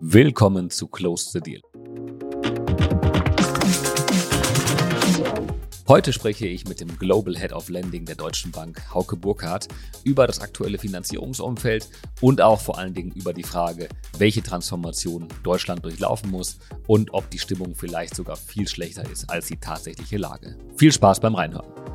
Willkommen zu Close the Deal. Heute spreche ich mit dem Global Head of Lending der Deutschen Bank, Hauke Burkhardt, über das aktuelle Finanzierungsumfeld und auch vor allen Dingen über die Frage, welche Transformation Deutschland durchlaufen muss und ob die Stimmung vielleicht sogar viel schlechter ist als die tatsächliche Lage. Viel Spaß beim Reinhören.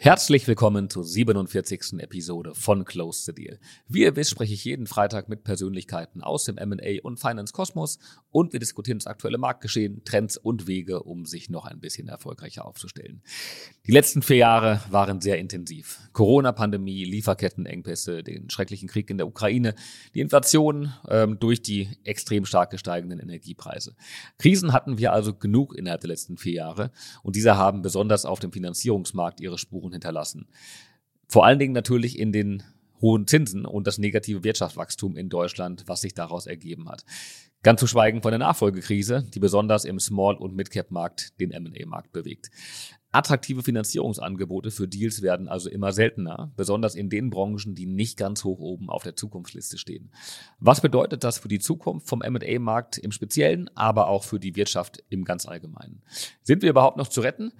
Herzlich willkommen zur 47. Episode von Close the Deal. Wie ihr wisst, spreche ich jeden Freitag mit Persönlichkeiten aus dem M&A und Finance Kosmos und wir diskutieren das aktuelle Marktgeschehen, Trends und Wege, um sich noch ein bisschen erfolgreicher aufzustellen. Die letzten vier Jahre waren sehr intensiv. Corona-Pandemie, Lieferkettenengpässe, den schrecklichen Krieg in der Ukraine, die Inflation ähm, durch die extrem stark gesteigenden Energiepreise. Krisen hatten wir also genug innerhalb der letzten vier Jahre und diese haben besonders auf dem Finanzierungsmarkt ihre Spuren Spuren hinterlassen. Vor allen Dingen natürlich in den hohen Zinsen und das negative Wirtschaftswachstum in Deutschland, was sich daraus ergeben hat. Ganz zu schweigen von der Nachfolgekrise, die besonders im Small- und Mid-Cap-Markt den M&A-Markt bewegt. Attraktive Finanzierungsangebote für Deals werden also immer seltener, besonders in den Branchen, die nicht ganz hoch oben auf der Zukunftsliste stehen. Was bedeutet das für die Zukunft vom M&A-Markt im Speziellen, aber auch für die Wirtschaft im ganz Allgemeinen? Sind wir überhaupt noch zu retten?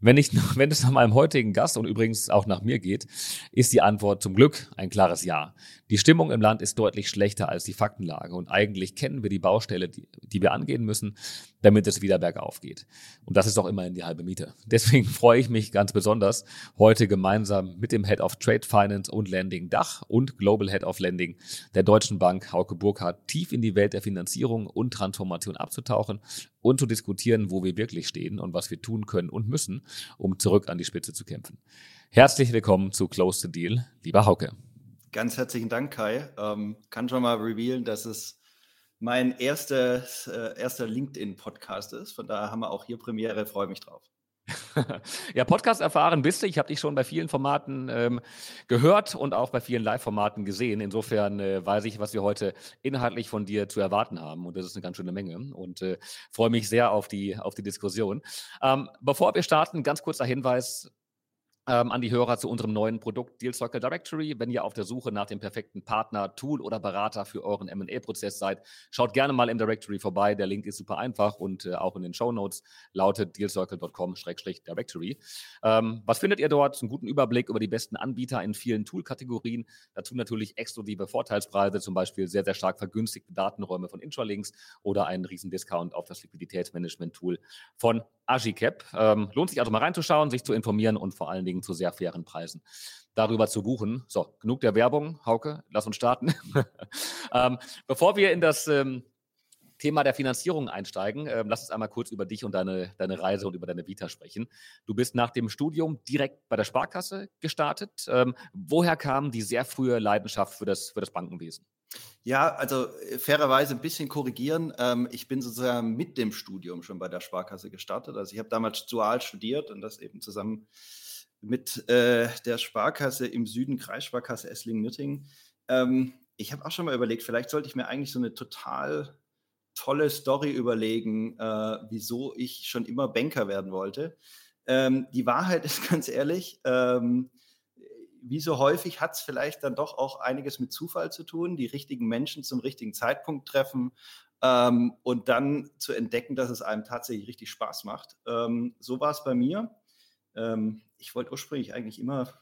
Wenn, ich, wenn es nach meinem heutigen Gast und übrigens auch nach mir geht, ist die Antwort zum Glück ein klares Ja. Die Stimmung im Land ist deutlich schlechter als die Faktenlage und eigentlich kennen wir die Baustelle, die, die wir angehen müssen, damit es wieder bergauf geht. Und das ist auch immerhin die halbe Miete. Deswegen freue ich mich ganz besonders, heute gemeinsam mit dem Head of Trade Finance und Lending Dach und Global Head of Lending der Deutschen Bank, Hauke Burkhardt, tief in die Welt der Finanzierung und Transformation abzutauchen und zu diskutieren, wo wir wirklich stehen und was wir tun können und müssen, um zurück an die Spitze zu kämpfen. Herzlich willkommen zu Close the Deal, lieber Hauke. Ganz herzlichen Dank, Kai. Ähm, kann schon mal revealen, dass es mein erster, äh, erster LinkedIn-Podcast ist. Von daher haben wir auch hier Premiere, freue mich drauf. ja, Podcast erfahren bist du. Ich habe dich schon bei vielen Formaten ähm, gehört und auch bei vielen Live-Formaten gesehen. Insofern äh, weiß ich, was wir heute inhaltlich von dir zu erwarten haben. Und das ist eine ganz schöne Menge. Und äh, freue mich sehr auf die, auf die Diskussion. Ähm, bevor wir starten, ganz kurzer Hinweis ähm, an die Hörer zu unserem neuen Produkt Deal Circle Directory. Wenn ihr auf der Suche nach dem perfekten Partner, Tool oder Berater für euren M&A-Prozess seid, schaut gerne mal im Directory vorbei. Der Link ist super einfach und äh, auch in den Show Notes lautet dealcircle.com-directory. Ähm, was findet ihr dort? Einen guten Überblick über die besten Anbieter in vielen Tool-Kategorien. Dazu natürlich exklusive Vorteilspreise, zum Beispiel sehr, sehr stark vergünstigte Datenräume von Intralinks oder einen riesen Discount auf das Liquiditätsmanagement-Tool von Agicap. Ähm, lohnt sich also mal reinzuschauen, sich zu informieren und vor allen Dingen zu sehr fairen Preisen darüber zu buchen. So, genug der Werbung. Hauke, lass uns starten. ähm, bevor wir in das ähm, Thema der Finanzierung einsteigen, ähm, lass uns einmal kurz über dich und deine, deine Reise und über deine Vita sprechen. Du bist nach dem Studium direkt bei der Sparkasse gestartet. Ähm, woher kam die sehr frühe Leidenschaft für das, für das Bankenwesen? Ja, also äh, fairerweise ein bisschen korrigieren. Ähm, ich bin sozusagen mit dem Studium schon bei der Sparkasse gestartet. Also ich habe damals dual studiert und das eben zusammen mit äh, der Sparkasse im Süden, Kreissparkasse Esslingen-Nürtingen. Ähm, ich habe auch schon mal überlegt, vielleicht sollte ich mir eigentlich so eine total tolle Story überlegen, äh, wieso ich schon immer Banker werden wollte. Ähm, die Wahrheit ist ganz ehrlich, ähm, wie so häufig hat es vielleicht dann doch auch einiges mit Zufall zu tun, die richtigen Menschen zum richtigen Zeitpunkt treffen ähm, und dann zu entdecken, dass es einem tatsächlich richtig Spaß macht. Ähm, so war es bei mir. Ich wollte ursprünglich eigentlich immer,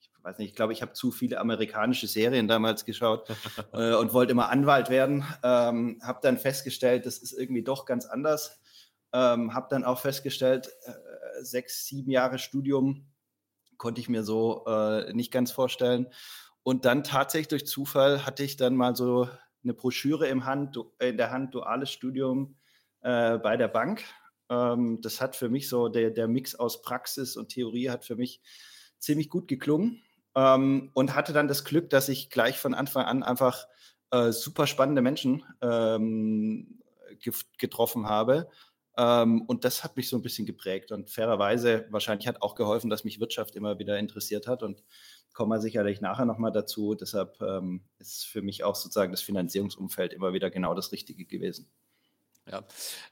ich weiß nicht, ich glaube, ich habe zu viele amerikanische Serien damals geschaut äh, und wollte immer Anwalt werden. Ähm, habe dann festgestellt, das ist irgendwie doch ganz anders. Ähm, habe dann auch festgestellt, äh, sechs, sieben Jahre Studium konnte ich mir so äh, nicht ganz vorstellen. Und dann tatsächlich durch Zufall hatte ich dann mal so eine Broschüre im Hand, in der Hand, duales Studium äh, bei der Bank. Ähm, das hat für mich so, der, der Mix aus Praxis und Theorie hat für mich ziemlich gut geklungen ähm, und hatte dann das Glück, dass ich gleich von Anfang an einfach äh, super spannende Menschen ähm, getroffen habe ähm, und das hat mich so ein bisschen geprägt. Und fairerweise, wahrscheinlich hat auch geholfen, dass mich Wirtschaft immer wieder interessiert hat. Und kommen wir sicherlich nachher nochmal dazu. Deshalb ähm, ist für mich auch sozusagen das Finanzierungsumfeld immer wieder genau das Richtige gewesen. Ja,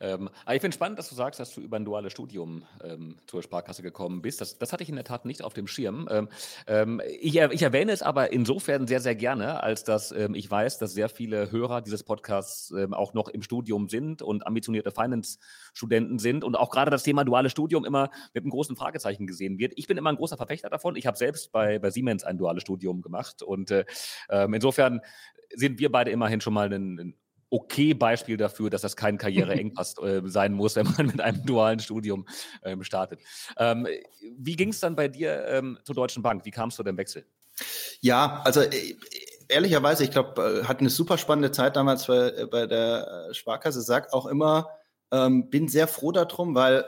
ähm, aber ich finde spannend, dass du sagst, dass du über ein duales Studium ähm, zur Sparkasse gekommen bist. Das, das hatte ich in der Tat nicht auf dem Schirm. Ähm, ähm ich, ich, erwähne es aber insofern sehr, sehr gerne, als dass ähm, ich weiß, dass sehr viele Hörer dieses Podcasts ähm, auch noch im Studium sind und ambitionierte Finance-Studenten sind und auch gerade das Thema duales Studium immer mit einem großen Fragezeichen gesehen wird. Ich bin immer ein großer Verfechter davon. Ich habe selbst bei, bei Siemens ein duales Studium gemacht und äh, insofern sind wir beide immerhin schon mal ein, ein okay Beispiel dafür, dass das kein Karriereengpass äh, sein muss, wenn man mit einem dualen Studium ähm, startet. Ähm, wie ging es dann bei dir ähm, zur Deutschen Bank? Wie kamst du dem Wechsel? Ja, also äh, ehrlicherweise, ich glaube, äh, hatte eine super spannende Zeit damals bei, äh, bei der Sparkasse. Sag auch immer, ähm, bin sehr froh darum, weil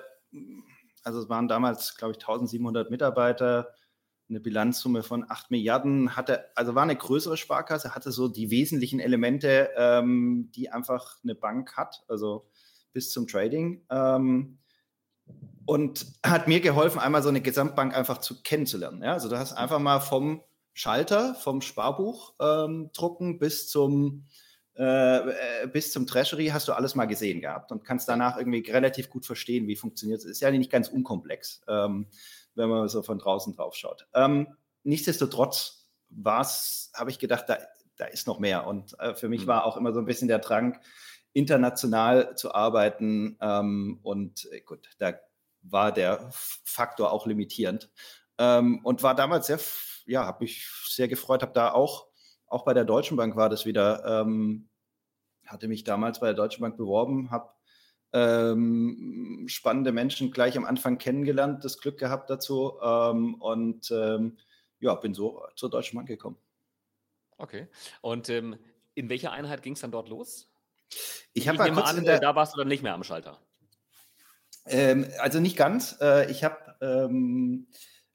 also es waren damals, glaube ich, 1700 Mitarbeiter eine Bilanzsumme von 8 Milliarden, hatte, also war eine größere Sparkasse, hatte so die wesentlichen Elemente, ähm, die einfach eine Bank hat, also bis zum Trading. Ähm, und hat mir geholfen, einmal so eine Gesamtbank einfach zu kennenzulernen. Ja? Also du hast einfach mal vom Schalter, vom Sparbuch ähm, drucken bis zum äh, bis zum Treasury hast du alles mal gesehen gehabt und kannst danach irgendwie relativ gut verstehen, wie funktioniert es. Ist ja nicht ganz unkomplex. Ähm, wenn man so von draußen drauf schaut. Ähm, nichtsdestotrotz was habe ich gedacht, da, da ist noch mehr. Und äh, für mich mhm. war auch immer so ein bisschen der Drang, international zu arbeiten. Ähm, und äh, gut, da war der Faktor auch limitierend. Ähm, und war damals sehr, ja, habe mich sehr gefreut, habe da auch, auch bei der Deutschen Bank war das wieder, ähm, hatte mich damals bei der Deutschen Bank beworben, habe ähm, spannende Menschen gleich am Anfang kennengelernt, das Glück gehabt dazu ähm, und ähm, ja, bin so zur Deutschen Bank gekommen. Okay. Und ähm, in welcher Einheit ging es dann dort los? Ich habe mal an, der, da warst du dann nicht mehr am Schalter. Ähm, also nicht ganz. Äh, ich habe ähm,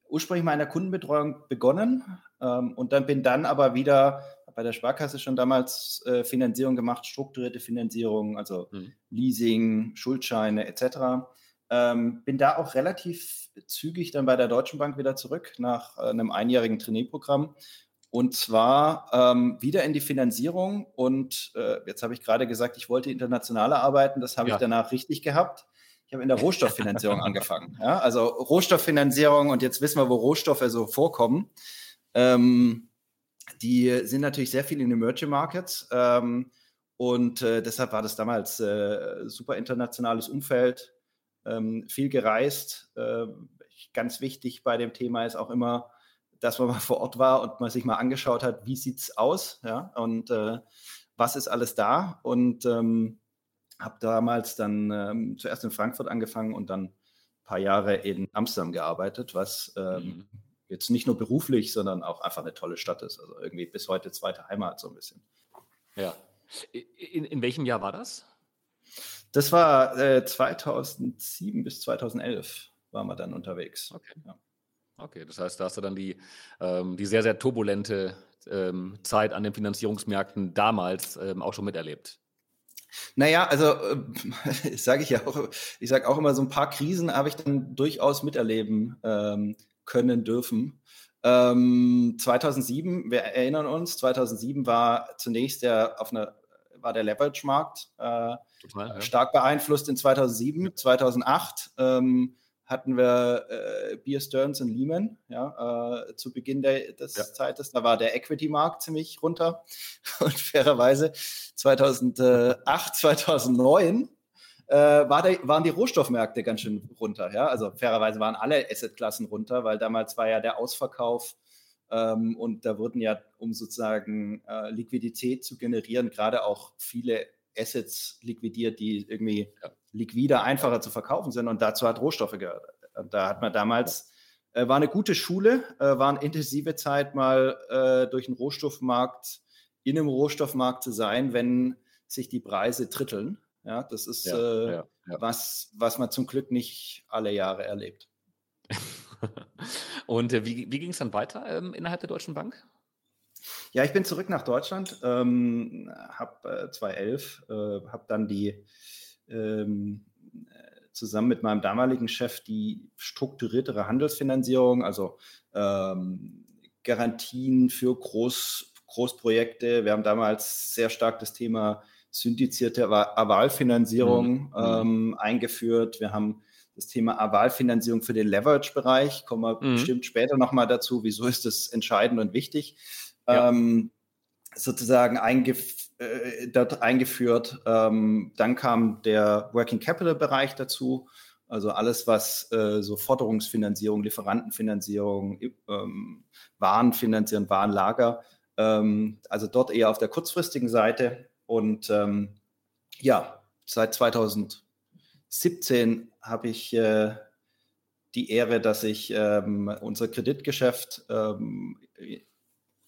ursprünglich mal in der Kundenbetreuung begonnen und dann bin dann aber wieder bei der Sparkasse schon damals äh, Finanzierung gemacht, strukturierte Finanzierung, also mhm. Leasing, Schuldscheine etc. Ähm, bin da auch relativ zügig dann bei der Deutschen Bank wieder zurück nach äh, einem einjährigen Trainee-Programm. Und zwar ähm, wieder in die Finanzierung. Und äh, jetzt habe ich gerade gesagt, ich wollte internationaler arbeiten. Das habe ja. ich danach richtig gehabt. Ich habe in der Rohstofffinanzierung angefangen. Ja? Also Rohstofffinanzierung und jetzt wissen wir, wo Rohstoffe so vorkommen. Ähm, die sind natürlich sehr viel in Emerging Markets. Ähm, und äh, deshalb war das damals äh, super internationales Umfeld, ähm, viel gereist. Äh, ganz wichtig bei dem Thema ist auch immer, dass man mal vor Ort war und man sich mal angeschaut hat, wie sieht's aus, ja, und äh, was ist alles da. Und ähm, habe damals dann ähm, zuerst in Frankfurt angefangen und dann ein paar Jahre in Amsterdam gearbeitet, was ähm, mhm jetzt nicht nur beruflich, sondern auch einfach eine tolle Stadt ist. Also irgendwie bis heute zweite Heimat so ein bisschen. Ja. In, in welchem Jahr war das? Das war äh, 2007 bis 2011 waren wir dann unterwegs. Okay. Ja. Okay, das heißt, da hast du dann die, ähm, die sehr, sehr turbulente ähm, Zeit an den Finanzierungsmärkten damals ähm, auch schon miterlebt. Naja, also äh, sage ich ja auch, ich sage auch immer, so ein paar Krisen habe ich dann durchaus miterleben ähm, können dürfen. Ähm, 2007, wir erinnern uns, 2007 war zunächst der auf einer war der Leverage-Markt äh, ja. stark beeinflusst in 2007. 2008 ähm, hatten wir äh, Beer Stearns und Lehman ja, äh, zu Beginn der, des ja. Zeites. Da war der Equity-Markt ziemlich runter. Und fairerweise 2008, 2009 äh, war der, waren die Rohstoffmärkte ganz schön runter. Ja? Also fairerweise waren alle Assetklassen runter, weil damals war ja der Ausverkauf ähm, und da wurden ja, um sozusagen äh, Liquidität zu generieren, gerade auch viele Assets liquidiert, die irgendwie liquider, einfacher zu verkaufen sind. Und dazu hat Rohstoffe gehört. Und da hat man damals, äh, war eine gute Schule, äh, war eine intensive Zeit, mal äh, durch den Rohstoffmarkt, in einem Rohstoffmarkt zu sein, wenn sich die Preise dritteln. Ja, das ist ja, äh, ja, ja. Was, was man zum Glück nicht alle Jahre erlebt. Und äh, wie, wie ging es dann weiter ähm, innerhalb der Deutschen Bank? Ja, ich bin zurück nach Deutschland, ähm, habe äh, 2011, äh, habe dann die ähm, zusammen mit meinem damaligen Chef die strukturiertere Handelsfinanzierung, also ähm, Garantien für Groß, Großprojekte. Wir haben damals sehr stark das Thema syndizierte Avalfinanzierung mhm. ähm, eingeführt. Wir haben das Thema Avalfinanzierung für den Leverage-Bereich. Kommen wir mhm. bestimmt später nochmal dazu. Wieso ist das entscheidend und wichtig? Ja. Ähm, sozusagen eingef äh, dort eingeführt. Ähm, dann kam der Working Capital Bereich dazu. Also alles, was äh, so Forderungsfinanzierung, Lieferantenfinanzierung, ähm, Warenfinanzierung, Warenlager, ähm, also dort eher auf der kurzfristigen Seite. Und ähm, ja, seit 2017 habe ich äh, die Ehre, dass ich ähm, unser Kreditgeschäft ähm,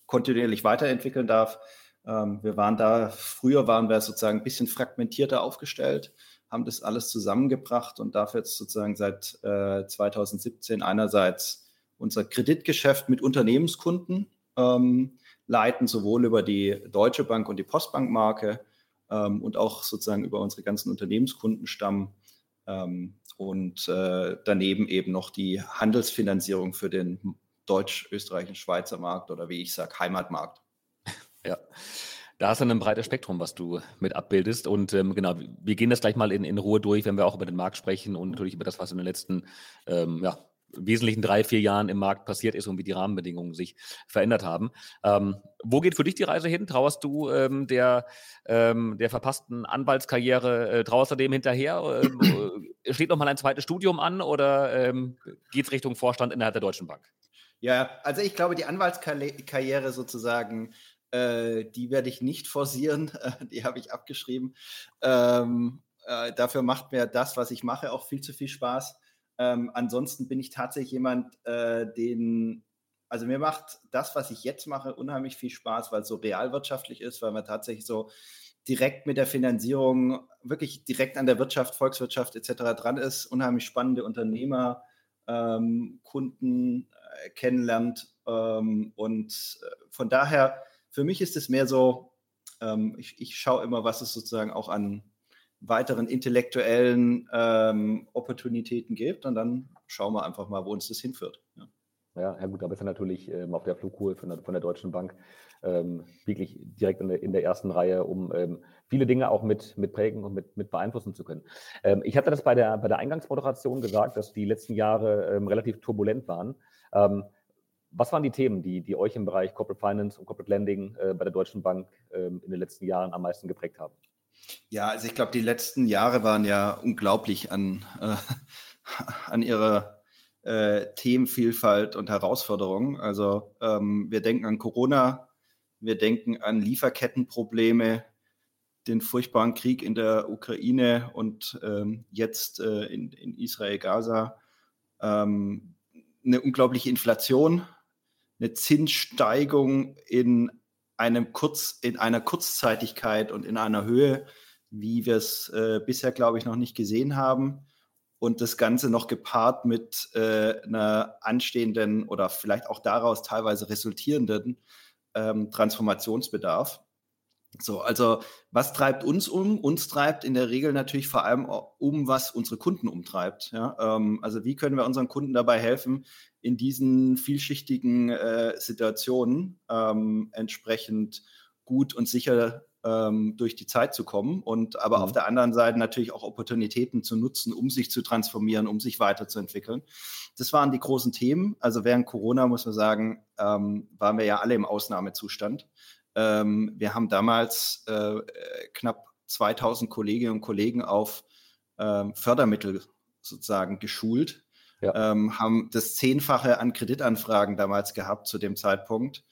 kontinuierlich weiterentwickeln darf. Ähm, wir waren da, früher waren wir sozusagen ein bisschen fragmentierter aufgestellt haben das alles zusammengebracht und darf jetzt sozusagen seit äh, 2017 einerseits unser Kreditgeschäft mit Unternehmenskunden ähm, leiten, sowohl über die Deutsche Bank und die Postbankmarke ähm, und auch sozusagen über unsere ganzen Unternehmenskundenstamm ähm, und äh, daneben eben noch die Handelsfinanzierung für den deutsch-österreichischen Schweizer Markt oder wie ich sage, Heimatmarkt. Ja. Da hast du ein breites Spektrum, was du mit abbildest. Und ähm, genau, wir gehen das gleich mal in, in Ruhe durch, wenn wir auch über den Markt sprechen und natürlich über das, was in den letzten ähm, ja, wesentlichen drei, vier Jahren im Markt passiert ist und wie die Rahmenbedingungen sich verändert haben. Ähm, wo geht für dich die Reise hin? Trauerst du ähm, der, ähm, der verpassten Anwaltskarriere, äh, trauerst du dem hinterher? Ähm, äh, steht noch mal ein zweites Studium an oder ähm, geht es Richtung Vorstand innerhalb der Deutschen Bank? Ja, also ich glaube, die Anwaltskarriere sozusagen äh, die werde ich nicht forcieren, die habe ich abgeschrieben. Ähm, äh, dafür macht mir das, was ich mache, auch viel zu viel Spaß. Ähm, ansonsten bin ich tatsächlich jemand, äh, den, also mir macht das, was ich jetzt mache, unheimlich viel Spaß, weil es so realwirtschaftlich ist, weil man tatsächlich so direkt mit der Finanzierung, wirklich direkt an der Wirtschaft, Volkswirtschaft etc. dran ist, unheimlich spannende Unternehmer, ähm, Kunden äh, kennenlernt. Ähm, und äh, von daher für mich ist es mehr so, ähm, ich, ich schaue immer, was es sozusagen auch an weiteren intellektuellen ähm, Opportunitäten gibt und dann schauen wir einfach mal, wo uns das hinführt. Ja. Ja, ja gut, da bist du natürlich ähm, auf der Flughöhe von der, von der Deutschen Bank ähm, wirklich direkt in der, in der, ersten Reihe, um ähm, viele Dinge auch mit, mit prägen und mit, mit beeinflussen zu können. Ähm, ich hatte das bei der, bei der Eingangsmoderation gesagt, dass die letzten Jahre ähm, relativ turbulent waren. Ähm, was waren die Themen, die, die euch im Bereich Corporate Finance und Corporate Lending äh, bei der Deutschen Bank in den letzten Jahren am meisten geprägt haben? Ja, also ich glaube, die letzten Jahre waren ja unglaublich an, äh, an ihrer äh, Themenvielfalt und Herausforderungen. Also ähm, wir denken an Corona, wir denken an Lieferkettenprobleme, den furchtbaren Krieg in der Ukraine und ähm, jetzt äh, in, in Israel-Gaza, ähm, eine unglaubliche Inflation, eine Zinssteigung in einem Kurz, in einer Kurzzeitigkeit und in einer Höhe, wie wir es äh, bisher, glaube ich, noch nicht gesehen haben. Und das Ganze noch gepaart mit äh, einer anstehenden oder vielleicht auch daraus teilweise resultierenden ähm, Transformationsbedarf. So, also was treibt uns um? Uns treibt in der Regel natürlich vor allem um, was unsere Kunden umtreibt. Ja? Ähm, also wie können wir unseren Kunden dabei helfen, in diesen vielschichtigen äh, Situationen ähm, entsprechend gut und sicher ähm, durch die Zeit zu kommen und aber mhm. auf der anderen Seite natürlich auch Opportunitäten zu nutzen, um sich zu transformieren, um sich weiterzuentwickeln. Das waren die großen Themen. Also während Corona, muss man sagen, ähm, waren wir ja alle im Ausnahmezustand. Ähm, wir haben damals äh, knapp 2000 Kolleginnen und Kollegen auf ähm, Fördermittel sozusagen geschult, ja. ähm, haben das Zehnfache an Kreditanfragen damals gehabt zu dem Zeitpunkt,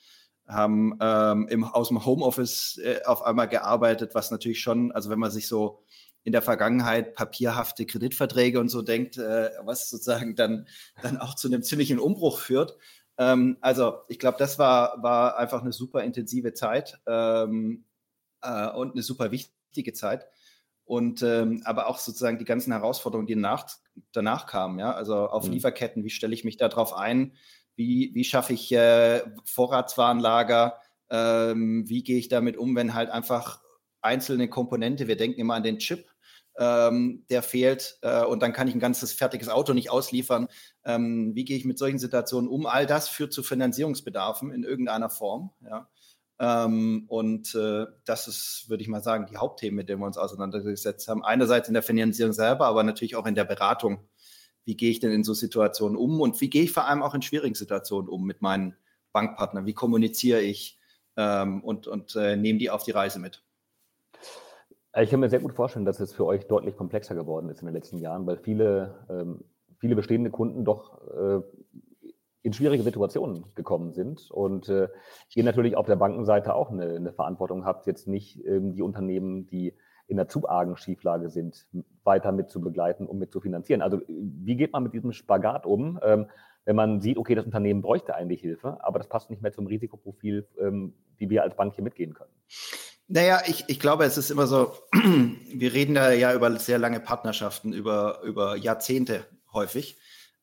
haben ähm, im, aus dem Homeoffice äh, auf einmal gearbeitet, was natürlich schon, also wenn man sich so in der Vergangenheit papierhafte Kreditverträge und so denkt, äh, was sozusagen dann, dann auch zu einem ziemlichen Umbruch führt, ähm, also ich glaube, das war, war einfach eine super intensive Zeit ähm, äh, und eine super wichtige Zeit. Und ähm, aber auch sozusagen die ganzen Herausforderungen, die nach, danach kamen, ja, also auf mhm. Lieferketten, wie stelle ich mich darauf ein, wie, wie schaffe ich äh, Vorratswarenlager, ähm, wie gehe ich damit um, wenn halt einfach einzelne Komponente, wir denken immer an den Chip, ähm, der fehlt äh, und dann kann ich ein ganzes fertiges Auto nicht ausliefern. Ähm, wie gehe ich mit solchen Situationen um? All das führt zu Finanzierungsbedarfen in irgendeiner Form. Ja. Ähm, und äh, das ist, würde ich mal sagen, die Hauptthemen, mit denen wir uns auseinandergesetzt haben. Einerseits in der Finanzierung selber, aber natürlich auch in der Beratung. Wie gehe ich denn in so Situationen um und wie gehe ich vor allem auch in schwierigen Situationen um mit meinen Bankpartnern? Wie kommuniziere ich ähm, und, und äh, nehme die auf die Reise mit? Ich kann mir sehr gut vorstellen, dass es für euch deutlich komplexer geworden ist in den letzten Jahren, weil viele, ähm, viele bestehende Kunden doch äh, in schwierige Situationen gekommen sind und äh, ihr natürlich auf der Bankenseite auch eine, eine Verantwortung habt, jetzt nicht ähm, die Unternehmen, die in der zu argen Schieflage sind, weiter mit zu begleiten und mit zu finanzieren. Also wie geht man mit diesem Spagat um, ähm, wenn man sieht, okay, das Unternehmen bräuchte eigentlich Hilfe, aber das passt nicht mehr zum Risikoprofil, ähm, wie wir als Bank hier mitgehen können? Naja, ich, ich glaube, es ist immer so, wir reden da ja über sehr lange Partnerschaften, über, über Jahrzehnte häufig.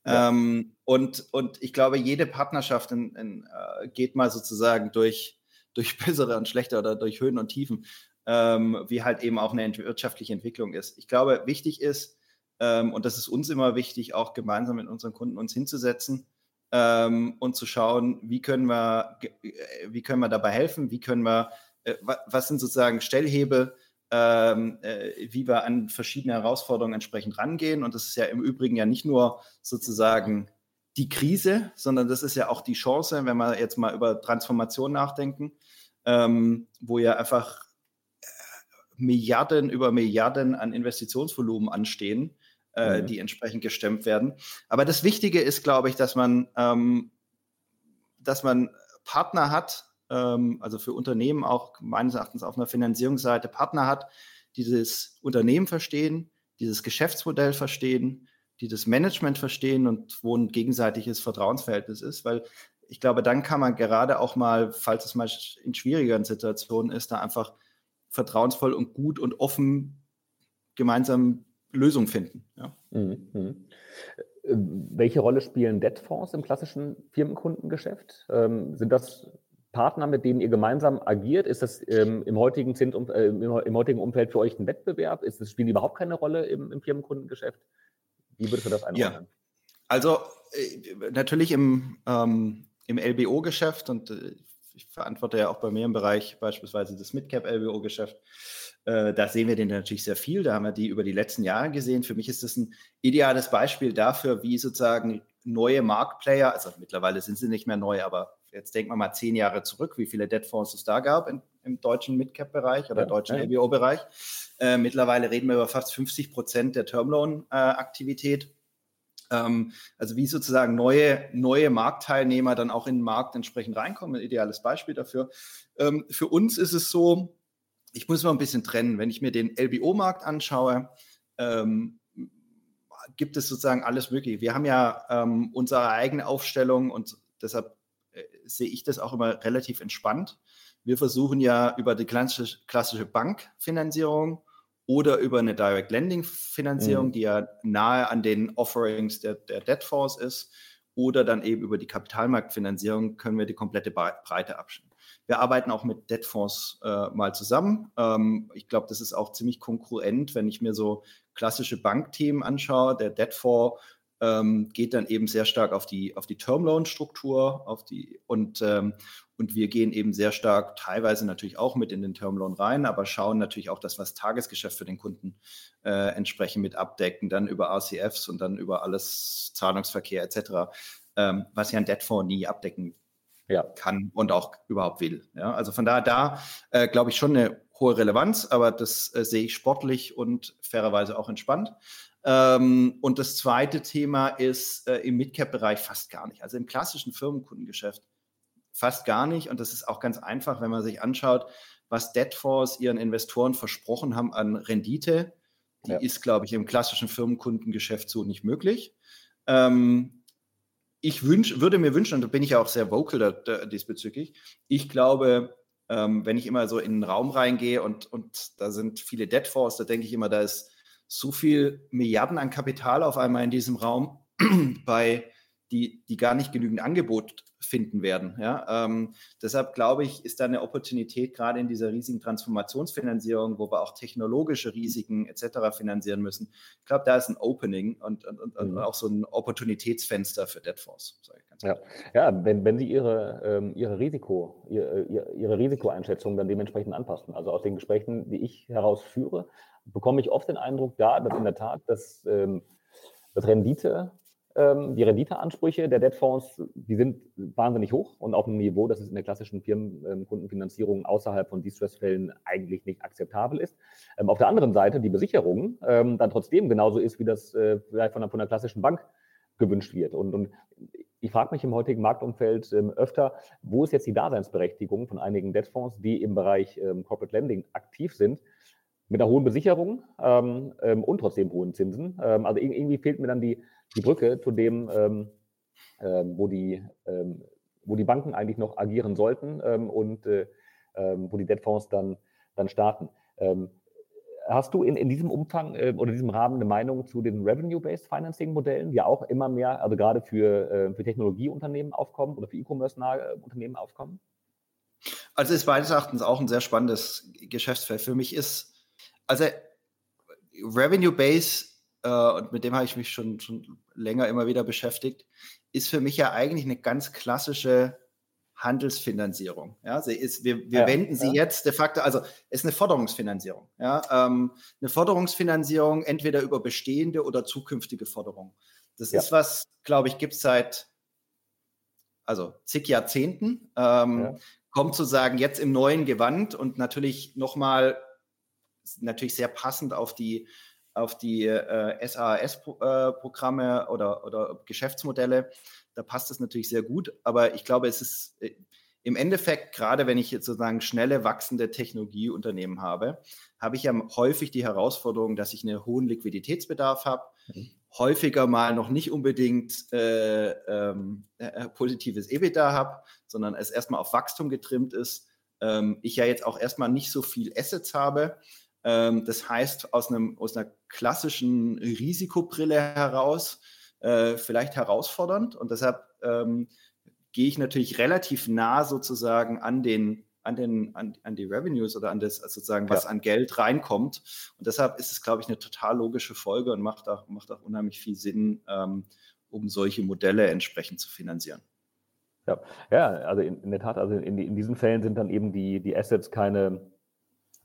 Ähm, und, und ich glaube, jede Partnerschaft in, in, äh, geht mal sozusagen durch, durch bessere und schlechte oder durch Höhen und Tiefen, ähm, wie halt eben auch eine wirtschaftliche Entwicklung ist. Ich glaube, wichtig ist, ähm, und das ist uns immer wichtig, auch gemeinsam mit unseren Kunden uns hinzusetzen ähm, und zu schauen, wie können wir, äh, wie können wir dabei helfen, wie können wir, äh, was sind sozusagen Stellhebel, ähm, äh, wie wir an verschiedene Herausforderungen entsprechend rangehen. Und das ist ja im Übrigen ja nicht nur sozusagen die Krise, sondern das ist ja auch die Chance, wenn wir jetzt mal über Transformation nachdenken, ähm, wo ja einfach äh, Milliarden über Milliarden an Investitionsvolumen anstehen, äh, mhm. die entsprechend gestemmt werden. Aber das Wichtige ist, glaube ich, dass man, ähm, dass man Partner hat, also für Unternehmen auch meines Erachtens auf einer Finanzierungsseite Partner hat, die dieses Unternehmen verstehen, dieses Geschäftsmodell verstehen, die das Management verstehen und wo ein gegenseitiges Vertrauensverhältnis ist, weil ich glaube, dann kann man gerade auch mal, falls es mal in schwierigeren Situationen ist, da einfach vertrauensvoll und gut und offen gemeinsam Lösungen finden. Ja. Mhm. mhm. Äh, welche Rolle spielen Debtfonds im klassischen Firmenkundengeschäft? Ähm, sind das Partner, mit denen ihr gemeinsam agiert? Ist das ähm, im, heutigen Zentrum, äh, im, heutigen Umfeld für euch ein Wettbewerb? Ist das, spielen die überhaupt keine Rolle im, im Firmenkundengeschäft? Wie würdest du das einordnen? Ja. Also äh, natürlich im, ähm, im LBO-Geschäft und äh, ich verantworte ja auch bei mir im Bereich beispielsweise das Midcap-LBO-Geschäft. Äh, da sehen wir den natürlich sehr viel. Da haben wir die über die letzten Jahre gesehen. Für mich ist das ein ideales Beispiel dafür, wie sozusagen neue Marktplayer, also mittlerweile sind sie nicht mehr neu, aber jetzt denken wir mal zehn Jahre zurück, wie viele Debtfonds es da gab in, im deutschen Midcap-Bereich oder ja, deutschen ja. LBO-Bereich. Äh, mittlerweile reden wir über fast 50 Prozent der Termloan-Aktivität. Äh, ähm, also wie sozusagen neue, neue Marktteilnehmer dann auch in den Markt entsprechend reinkommen. Ein ideales Beispiel dafür. Ähm, für uns ist es so, ich muss mal ein bisschen trennen. Wenn ich mir den LBO-Markt anschaue, ähm, gibt es sozusagen alles Mögliche. Wir haben ja ähm, unsere eigene Aufstellung und deshalb sehe ich das auch immer relativ entspannt. Wir versuchen ja über die klassische, Bankfinanzierung oder über eine Direct Lending Finanzierung, mhm. die ja nahe an den Offerings der, der Debt Force ist, oder dann eben über die Kapitalmarktfinanzierung können wir die komplette Breite abschneiden. Wir arbeiten auch mit Debtfonds äh, mal zusammen. Ähm, ich glaube, das ist auch ziemlich konkurrent, wenn ich mir so klassische Bankthemen anschaue. Der Debtfonds ähm, geht dann eben sehr stark auf die, auf die Termloan-Struktur, auf die und, ähm, und wir gehen eben sehr stark teilweise natürlich auch mit in den Termloan rein, aber schauen natürlich auch das, was Tagesgeschäft für den Kunden äh, entsprechend mit abdecken, dann über RCFs und dann über alles Zahlungsverkehr etc., ähm, was ja ein Debtfonds nie abdecken ja. kann und auch überhaupt will. Ja, also von daher da äh, glaube ich schon eine hohe Relevanz, aber das äh, sehe ich sportlich und fairerweise auch entspannt. Ähm, und das zweite Thema ist äh, im Midcap-Bereich fast gar nicht. Also im klassischen Firmenkundengeschäft fast gar nicht. Und das ist auch ganz einfach, wenn man sich anschaut, was Debtfonds ihren Investoren versprochen haben an Rendite. Die ja. ist, glaube ich, im klassischen Firmenkundengeschäft so nicht möglich. Ähm, ich wünsch, würde mir wünschen, und da bin ich auch sehr vocal da, da, diesbezüglich, ich glaube, ähm, wenn ich immer so in einen Raum reingehe und, und da sind viele Debtfonds, da denke ich immer, da ist so viel Milliarden an Kapital auf einmal in diesem Raum bei die, die gar nicht genügend Angebot finden werden. Ja? Ähm, deshalb glaube ich, ist da eine Opportunität gerade in dieser riesigen Transformationsfinanzierung, wo wir auch technologische Risiken etc. finanzieren müssen. Ich glaube, da ist ein Opening und, und, und, mhm. auch so ein Opportunitätsfenster für Debtfonds. Ja, ja wenn, wenn Sie Ihre, ähm, Ihre, Risiko, Ihre, Ihre Risikoeinschätzung dann dementsprechend anpassen. Also aus den Gesprächen, die ich herausführe, bekomme ich oft den Eindruck da, dass in der Tat das, ähm, das Rendite ähm, die Renditeansprüche der Debtfonds, die sind wahnsinnig hoch und auf einem Niveau, das es in der klassischen Firmenkundenfinanzierung außerhalb von Distress-Fällen eigentlich nicht akzeptabel ist. Ähm, auf der anderen Seite die Besicherung ähm, dann trotzdem genauso ist, wie das äh, vielleicht von einer, von einer klassischen Bank gewünscht wird. Und, und ich frage mich im heutigen Marktumfeld ähm, öfter, wo ist jetzt die Daseinsberechtigung von einigen Debtfonds, die im Bereich ähm, Corporate Lending aktiv sind, mit einer hohen Besicherung ähm, ähm, und trotzdem hohen Zinsen. Ähm, also irgendwie fehlt mir dann die, die Brücke zu dem, ähm, ähm, wo, die, ähm, wo die Banken eigentlich noch agieren sollten ähm, und äh, ähm, wo die Debtfonds dann, dann starten. Ähm, hast du in, in diesem Umfang äh, oder diesem Rahmen eine Meinung zu den Revenue-Based Financing-Modellen, die auch immer mehr, also gerade für, äh, für Technologieunternehmen aufkommen oder für E-Commerce-nahe Unternehmen aufkommen? Also ist meines Erachtens auch ein sehr spannendes Geschäftsfeld. Für mich ist also Revenue Base, äh, und mit dem habe ich mich schon, schon länger immer wieder beschäftigt, ist für mich ja eigentlich eine ganz klassische Handelsfinanzierung. Ja, sie ist, wir, wir ja, wenden sie ja. jetzt de facto, also ist eine Forderungsfinanzierung. Ja, ähm, eine Forderungsfinanzierung entweder über bestehende oder zukünftige Forderungen. Das ja. ist was, glaube ich, gibt es seit also zig Jahrzehnten. Ähm, kommt sozusagen jetzt im neuen Gewand und natürlich nochmal natürlich sehr passend auf die auf die äh, SAS-Programme äh, oder, oder Geschäftsmodelle. Da passt es natürlich sehr gut. Aber ich glaube, es ist äh, im Endeffekt, gerade wenn ich jetzt sozusagen schnelle wachsende Technologieunternehmen habe, habe ich ja häufig die Herausforderung, dass ich einen hohen Liquiditätsbedarf habe, mhm. häufiger mal noch nicht unbedingt äh, ähm, äh, positives EBITDA habe, sondern es erstmal auf Wachstum getrimmt ist. Ähm, ich ja jetzt auch erstmal nicht so viel Assets habe das heißt, aus, einem, aus einer klassischen Risikobrille heraus äh, vielleicht herausfordernd. Und deshalb ähm, gehe ich natürlich relativ nah sozusagen an den an, den, an, an die Revenues oder an das sozusagen, was ja. an Geld reinkommt. Und deshalb ist es, glaube ich, eine total logische Folge und macht auch, macht auch unheimlich viel Sinn, ähm, um solche Modelle entsprechend zu finanzieren. Ja, ja also in, in der Tat, also in, in diesen Fällen sind dann eben die, die Assets keine,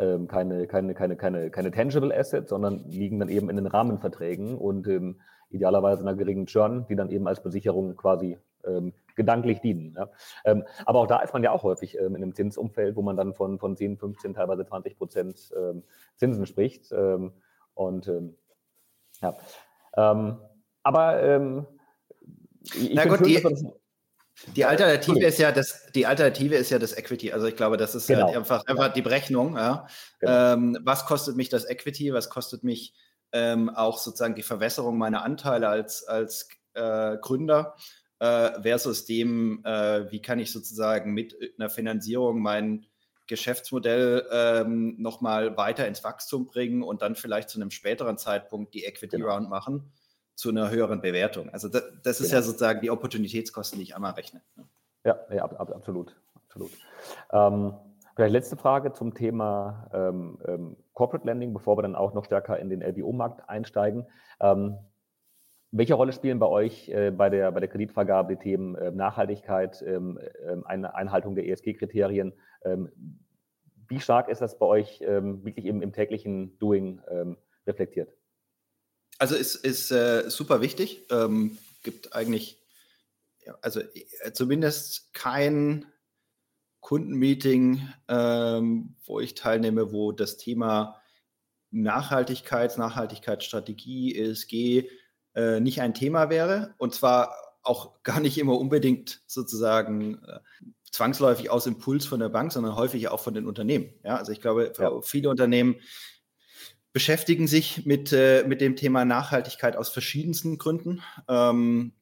ähm, keine, keine, keine, keine, keine tangible Assets, sondern liegen dann eben in den Rahmenverträgen und ähm, idealerweise einer geringen Churn, die dann eben als Besicherung quasi ähm, gedanklich dienen. Ja. Ähm, aber auch da ist man ja auch häufig ähm, in einem Zinsumfeld, wo man dann von, von 10, 15, teilweise 20 Prozent ähm, Zinsen spricht. Ähm, und ähm, ja. Ähm, aber ähm, ich Na gut, schön, die, die Alternative ist ja das, die Alternative ist ja das Equity. Also ich glaube, das ist genau. ja einfach, einfach die Berechnung. Ja. Genau. Ähm, was kostet mich das Equity? Was kostet mich ähm, auch sozusagen die Verwässerung meiner Anteile als, als äh, Gründer? Äh, versus dem, äh, wie kann ich sozusagen mit einer Finanzierung mein Geschäftsmodell ähm, nochmal weiter ins Wachstum bringen und dann vielleicht zu einem späteren Zeitpunkt die Equity genau. Round machen zu einer höheren Bewertung. Also das, das ist genau. ja sozusagen die Opportunitätskosten, die ich einmal rechne. Ne? Ja, ja ab, ab, absolut. absolut. Ähm, vielleicht letzte Frage zum Thema ähm, ähm, Corporate Lending, bevor wir dann auch noch stärker in den LBO-Markt einsteigen. Ähm, welche Rolle spielen bei euch äh, bei, der, bei der Kreditvergabe die Themen äh, Nachhaltigkeit, ähm, äh, Einhaltung der ESG-Kriterien? Ähm, wie stark ist das bei euch wirklich im, im täglichen Doing reflektiert? Also ist, ist äh, super wichtig. Ähm, gibt eigentlich, ja, also äh, zumindest kein Kundenmeeting, ähm, wo ich teilnehme, wo das Thema Nachhaltigkeit, Nachhaltigkeitsstrategie, ESG äh, nicht ein Thema wäre. Und zwar auch gar nicht immer unbedingt sozusagen äh, zwangsläufig aus Impuls von der Bank, sondern häufig auch von den Unternehmen. Ja, also ich glaube, ja. viele Unternehmen beschäftigen sich mit, äh, mit dem Thema Nachhaltigkeit aus verschiedensten Gründen ähm,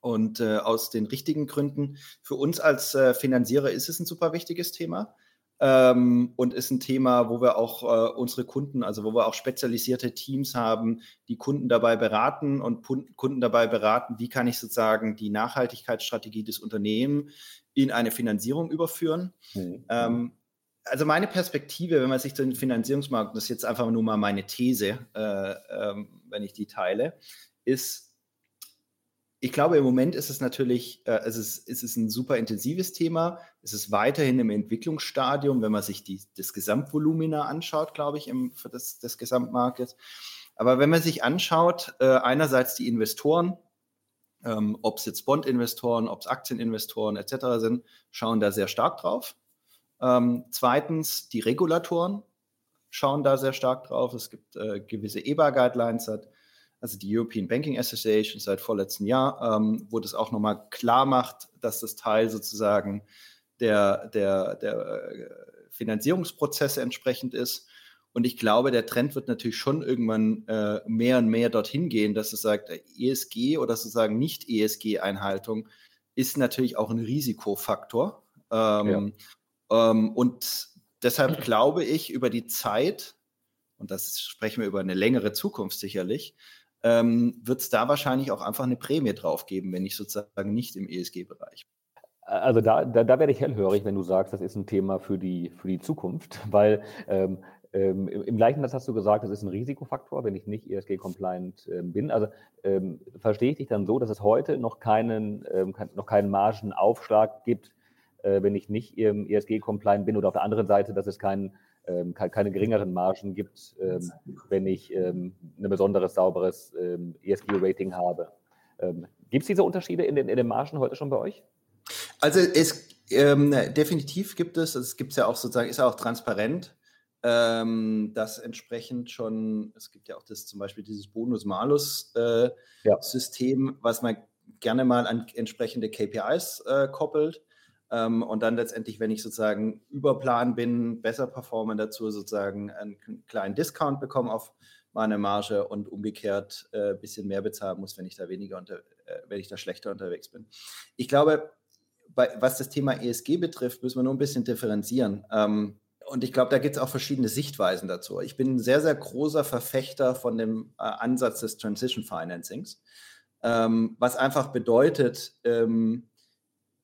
und äh, aus den richtigen Gründen. Für uns als äh, Finanzierer ist es ein super wichtiges Thema. ähm, und ist ein Thema, wo wir auch äh, unsere Kunden, also wo wir auch spezialisierte Teams haben, die Kunden dabei beraten und Kunden dabei beraten, wie kann ich sozusagen die Nachhaltigkeitsstrategie des Unternehmens in eine Finanzierung überführen. Mhm. Ähm, also meine Perspektive, wenn man sich den Finanzierungsmarkt, das ist jetzt einfach nur mal meine These, äh, ähm, wenn ich die teile, ist, ich glaube, im Moment ist es natürlich, äh, es, ist, es ist ein super intensives Thema. Es ist weiterhin im Entwicklungsstadium, wenn man sich die, das Gesamtvolumina anschaut, glaube ich, im, für das, des Gesamtmarktes. Aber wenn man sich anschaut, äh, einerseits die Investoren, ähm, ob es jetzt Bond-Investoren, ob es Aktieninvestoren etc. sind, schauen da sehr stark drauf. Ähm, zweitens, die Regulatoren schauen da sehr stark drauf. Es gibt äh, gewisse EBA-Guidelines, also die European Banking Association seit vorletzten Jahr, ähm, wo das auch nochmal klar macht, dass das Teil sozusagen der, der, der äh, Finanzierungsprozesse entsprechend ist. Und ich glaube, der Trend wird natürlich schon irgendwann äh, mehr und mehr dorthin gehen, dass es sagt, ESG oder sozusagen nicht ESG-Einhaltung ist natürlich auch ein Risikofaktor. Ähm, ja. Ähm, und deshalb glaube ich, über die Zeit, und das sprechen wir über eine längere Zukunft sicherlich, ähm, wird es da wahrscheinlich auch einfach eine Prämie drauf geben, wenn ich sozusagen nicht im ESG-Bereich. Also da, da, da, werde ich hellhörig, wenn du sagst, das ist ein Thema für die, für die Zukunft, weil ähm, ähm, im gleichen Satz hast du gesagt, das ist ein Risikofaktor, wenn ich nicht ESG-compliant äh, bin. Also ähm, verstehe ich dich dann so, dass es heute noch keinen, ähm, noch keinen Margenaufschlag gibt, äh, wenn ich nicht ESG-compliant bin oder auf der anderen Seite, dass es keinen ähm, keine geringeren Margen gibt, ähm, wenn ich ähm, ein besonderes, sauberes ähm, ESG-Rating habe. Ähm, gibt es diese Unterschiede in den, in den Margen heute schon bei euch? Also es ähm, definitiv gibt es, es gibt ja auch sozusagen, ist ja auch transparent, dass entsprechend schon, es gibt ja auch das zum Beispiel dieses Bonus-Malus-System, äh, ja. was man gerne mal an entsprechende KPIs äh, koppelt. Ähm, und dann letztendlich, wenn ich sozusagen über Plan bin, besser performen dazu, sozusagen einen kleinen Discount bekomme auf meine Marge und umgekehrt ein äh, bisschen mehr bezahlen muss, wenn ich da weniger unter, äh, wenn ich da schlechter unterwegs bin. Ich glaube, bei, was das Thema ESG betrifft, müssen wir nur ein bisschen differenzieren. Ähm, und ich glaube, da gibt es auch verschiedene Sichtweisen dazu. Ich bin ein sehr, sehr großer Verfechter von dem äh, Ansatz des Transition Financings, ähm, was einfach bedeutet, ähm,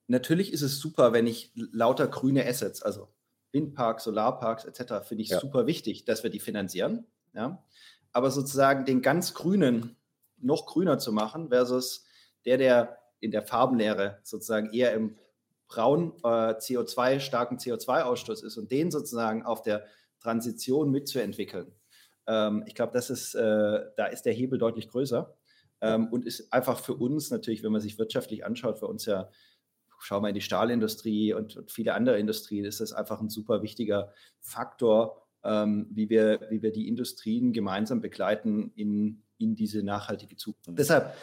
natürlich ist es super, wenn ich lauter grüne Assets, also Windparks, Solarparks etc., finde ich ja. super wichtig, dass wir die finanzieren. Ja? Aber sozusagen den ganz grünen noch grüner zu machen versus der, der in der Farbenlehre sozusagen eher im braun äh, CO2, starken CO2-Ausstoß ist und den sozusagen auf der Transition mitzuentwickeln. Ähm, ich glaube, das ist, äh, da ist der Hebel deutlich größer ähm, und ist einfach für uns natürlich, wenn man sich wirtschaftlich anschaut, für uns ja schau mal in die Stahlindustrie und, und viele andere Industrien, ist das einfach ein super wichtiger Faktor, ähm, wie, wir, wie wir die Industrien gemeinsam begleiten in, in diese nachhaltige Zukunft. Deshalb,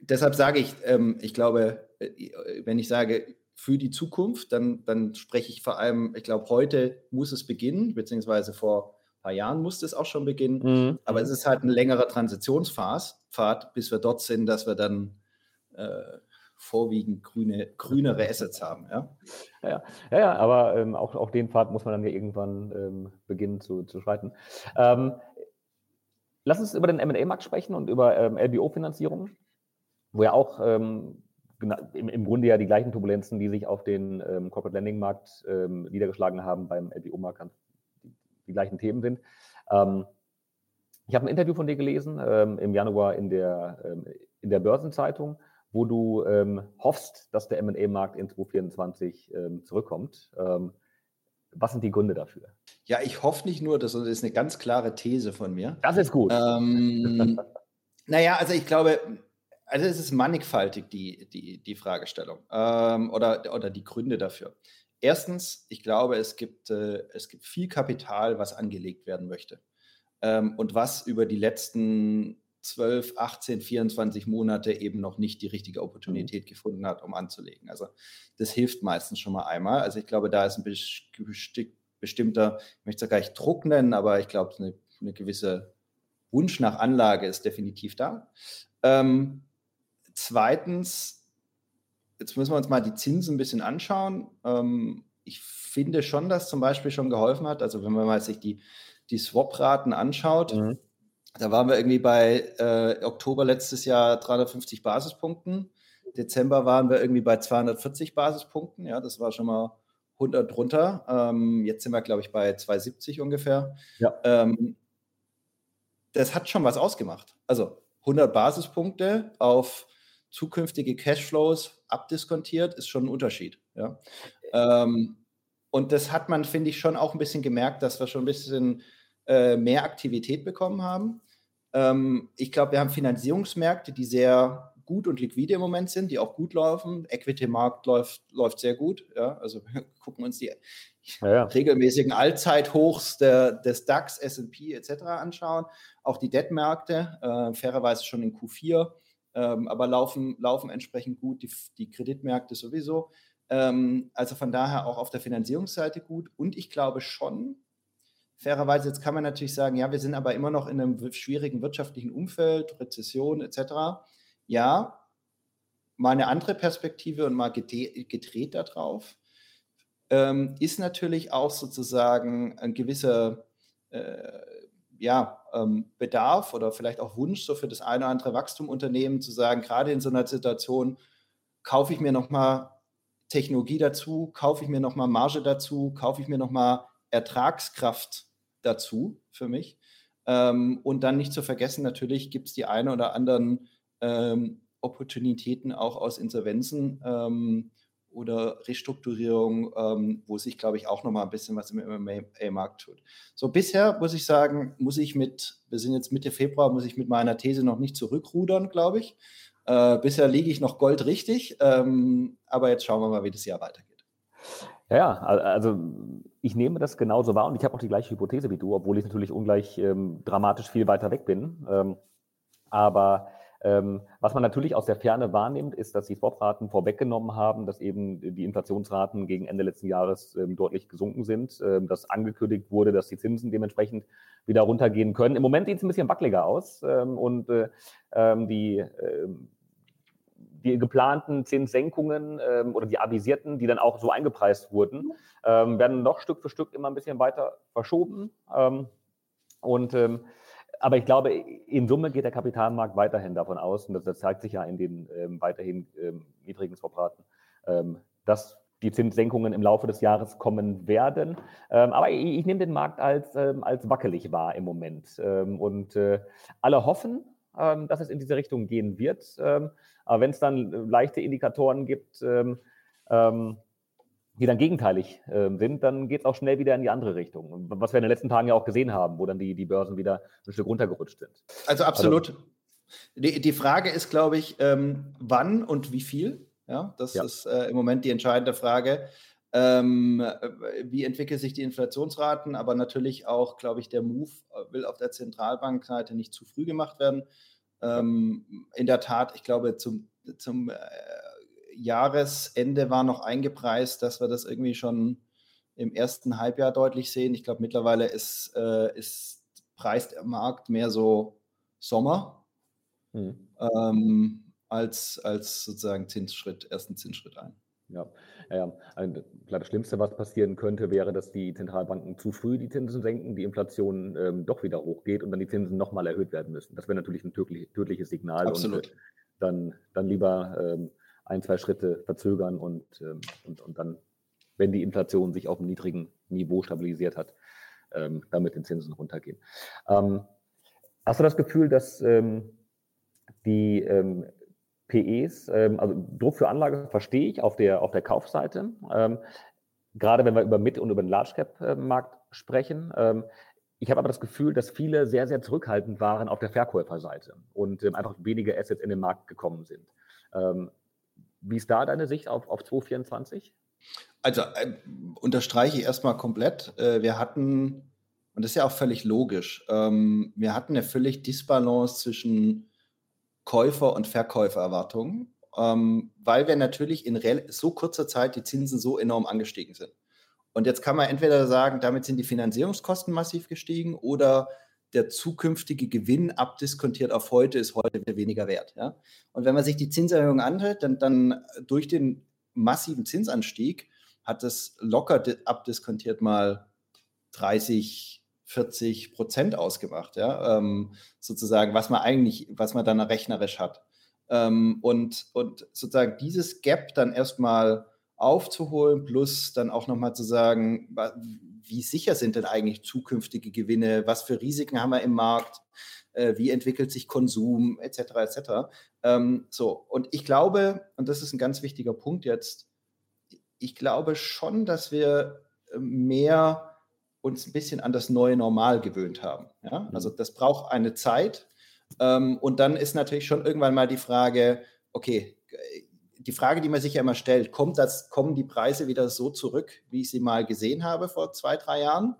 deshalb sage ich, ähm, ich glaube, äh, wenn ich sage, für die Zukunft, dann, dann spreche ich vor allem, ich glaube, heute muss es beginnen, beziehungsweise vor ein paar Jahren musste es auch schon beginnen. Mhm. Aber es ist halt ein längerer Transitionspfad, bis wir dort sind, dass wir dann äh, vorwiegend grüne, grünere Assets haben. Ja, ja, ja, ja aber ähm, auch, auch den Pfad muss man dann ja irgendwann ähm, beginnen zu, zu schreiten. Ähm, lass uns über den MA-Markt sprechen und über ähm, LBO-Finanzierung, wo ja auch ähm, im, im, Grunde ja die gleichen Turbulenzen, die sich auf den ähm, Corporate Lending-Markt niedergeschlagen haben, beim LBO-Markt die, die, gleichen Themen sind. ich habe ein Interview von dir gelesen im Januar in der, in der Börsenzeitung wo du ähm, hoffst, dass der MA-Markt in 2024 ähm, zurückkommt. Ähm, was sind die Gründe dafür? Ja, ich hoffe nicht nur, das ist eine ganz klare These von mir. Das ist gut. Ähm, naja, also ich glaube, also es ist mannigfaltig, die, die, die Fragestellung ähm, oder, oder die Gründe dafür. Erstens, ich glaube, es gibt, äh, es gibt viel Kapital, was angelegt werden möchte. Ähm, und was über die letzten 12, 18, 24 Monate eben noch nicht die richtige Opportunität mhm. gefunden hat, um anzulegen. Also das hilft meistens schon mal einmal. Also ich glaube, da ist ein bestimmter, ich möchte es ja gar nicht Druck nennen, aber ich glaube, eine, eine gewisse Wunsch nach Anlage ist definitiv da. Ähm, zweitens, jetzt müssen wir uns mal die Zinsen ein bisschen anschauen. Ähm, ich finde schon, dass zum Beispiel schon geholfen hat. Also wenn man mal sich die, die Swap-Raten anschaut, mhm. Da waren wir irgendwie bei äh, Oktober letztes Jahr 350 Basispunkten. Dezember waren wir irgendwie bei 240 Basispunkten. Ja, das war schon mal 100 drunter. Ähm, jetzt sind wir, glaube ich, bei 270 ungefähr. Ja. Ähm, das hat schon was ausgemacht. Also 100 Basispunkte auf zukünftige Cashflows abdiskontiert, ist schon ein Unterschied. Ja. Ähm, und das hat man, finde ich, schon auch ein bisschen gemerkt, dass wir schon ein bisschen äh, mehr Aktivität bekommen haben. Ähm, ich glaube, wir haben Finanzierungsmärkte, die sehr gut und liquide im Moment sind, die auch gut laufen. Equity-Markt läuft, läuft sehr gut. Ja? Also wir gucken uns die ja, ja. regelmäßigen Allzeithochs der, des DAX, S&P etc. anschauen. Auch die Debt-Märkte, äh, fairerweise schon in Q4, ähm, aber laufen, laufen entsprechend gut. Die, die Kreditmärkte sowieso. Ähm, also von daher auch auf der Finanzierungsseite gut. Und ich glaube schon, fairerweise, jetzt kann man natürlich sagen, ja, wir sind aber immer noch in einem schwierigen wirtschaftlichen Umfeld, Rezession etc. Ja, mal eine andere Perspektive und mal gedreht darauf, ähm, ist natürlich auch sozusagen ein gewisser äh, ja, ähm, Bedarf oder vielleicht auch Wunsch so für das eine oder andere Wachstumunternehmen zu sagen, gerade in so einer Situation, kaufe ich mir nochmal Technologie dazu, kaufe ich mir nochmal Marge dazu, kaufe ich mir nochmal Ertragskraft dazu für mich. Ähm, und dann nicht zu vergessen, natürlich gibt es die eine oder anderen ähm, Opportunitäten auch aus Insolvenzen ähm, oder Restrukturierung, ähm, wo sich, glaube ich, auch noch mal ein bisschen was im MMA-Markt tut. So, bisher muss ich sagen, muss ich mit, wir sind jetzt Mitte Februar, muss ich mit meiner These noch nicht zurückrudern, glaube ich. Äh, bisher liege ich noch goldrichtig, ähm, aber jetzt schauen wir mal, wie das Jahr weitergeht. Ja, also ich nehme das genauso wahr und ich habe auch die gleiche Hypothese wie du, obwohl ich natürlich ungleich ähm, dramatisch viel weiter weg bin. Ähm, aber ähm, was man natürlich aus der Ferne wahrnimmt, ist, dass die Swapraten vorweggenommen haben, dass eben die Inflationsraten gegen Ende letzten Jahres ähm, deutlich gesunken sind, ähm, dass angekündigt wurde, dass die Zinsen dementsprechend wieder runtergehen können. Im Moment sieht es ein bisschen wackeliger aus ähm, und äh, ähm, die äh, die geplanten Zinssenkungen ähm, oder die avisierten, die dann auch so eingepreist wurden, ähm, werden noch Stück für Stück immer ein bisschen weiter verschoben. Ähm, und ähm, aber ich glaube, in Summe geht der Kapitalmarkt weiterhin davon aus, und das, das zeigt sich ja in den ähm, weiterhin ähm, niedrigen Swapraten, dass die Zinssenkungen im Laufe des Jahres kommen werden. Aber ich, ich, nehme den Markt als, als wackelig wahr im Moment. Und äh, alle hoffen, dass es in diese Richtung gehen wird. aber wenn es dann leichte Indikatoren gibt, die dann gegenteilig äh, sind, dann geht es auch schnell wieder in die andere Richtung. Was wir in den letzten Tagen ja auch gesehen haben, wo dann die, die Börsen wieder ein Stück runtergerutscht sind. Also absolut. Also, die, die Frage ist, glaube ich, ähm, wann und wie viel. Ja, das ja. ist äh, im Moment die entscheidende Frage. Ähm, wie entwickeln sich die Inflationsraten? Aber natürlich auch, glaube ich, der Move will auf der Zentralbankseite nicht zu früh gemacht werden. Ähm, in der Tat, ich glaube, zum, zum äh, Jahresende war noch eingepreist, dass wir das irgendwie schon im ersten Halbjahr deutlich sehen. Ich glaube, mittlerweile ist, äh, ist preist der Markt mehr so Sommer hm. ähm, als, als sozusagen Zinsschritt, ersten Zinsschritt ein. Ja, ja, also, das Schlimmste, was passieren könnte, wäre, dass die Zentralbanken zu früh die Zinsen senken, die Inflation ähm, doch wieder hochgeht und dann die Zinsen nochmal erhöht werden müssen. Das wäre natürlich ein tödliches Signal. Absolut. Und, äh, dann, dann lieber ähm, ein, zwei Schritte verzögern und, ähm, und, und dann, wenn die Inflation sich auf einem niedrigen Niveau stabilisiert hat, ähm, damit den Zinsen runtergehen. Ähm, hast du das Gefühl, dass ähm, die ähm, PEs, ähm, also Druck für Anlage verstehe ich auf der, auf der Kaufseite, ähm, gerade wenn wir über Mid- und über den Large-Cap-Markt sprechen. Ähm, ich habe aber das Gefühl, dass viele sehr, sehr zurückhaltend waren auf der Verkäuferseite und ähm, einfach wenige Assets in den Markt gekommen sind. Ähm, wie ist da deine Sicht auf, auf 2024? Also äh, unterstreiche ich erstmal komplett. Äh, wir hatten, und das ist ja auch völlig logisch, ähm, wir hatten eine völlig Disbalance zwischen Käufer- und Verkäufererwartungen, ähm, weil wir natürlich in so kurzer Zeit die Zinsen so enorm angestiegen sind. Und jetzt kann man entweder sagen, damit sind die Finanzierungskosten massiv gestiegen oder der zukünftige Gewinn abdiskontiert auf heute ist heute weniger wert. Ja? Und wenn man sich die Zinserhöhung anhört, dann, dann durch den massiven Zinsanstieg hat es locker abdiskontiert mal 30, 40 Prozent ausgemacht, ja, ähm, sozusagen, was man eigentlich, was man dann rechnerisch hat. Ähm, und, und sozusagen dieses Gap dann erstmal aufzuholen, plus dann auch nochmal zu sagen, wie sicher sind denn eigentlich zukünftige Gewinne, was für Risiken haben wir im Markt, äh, wie entwickelt sich Konsum, etc., etc. Ähm, so, und ich glaube, und das ist ein ganz wichtiger Punkt jetzt, ich glaube schon, dass wir mehr uns ein bisschen an das neue Normal gewöhnt haben. Ja? Mhm. Also das braucht eine Zeit. Ähm, und dann ist natürlich schon irgendwann mal die Frage, okay, die Frage, die man sich ja immer stellt, kommt das, kommen die Preise wieder so zurück, wie ich sie mal gesehen habe vor zwei, drei Jahren?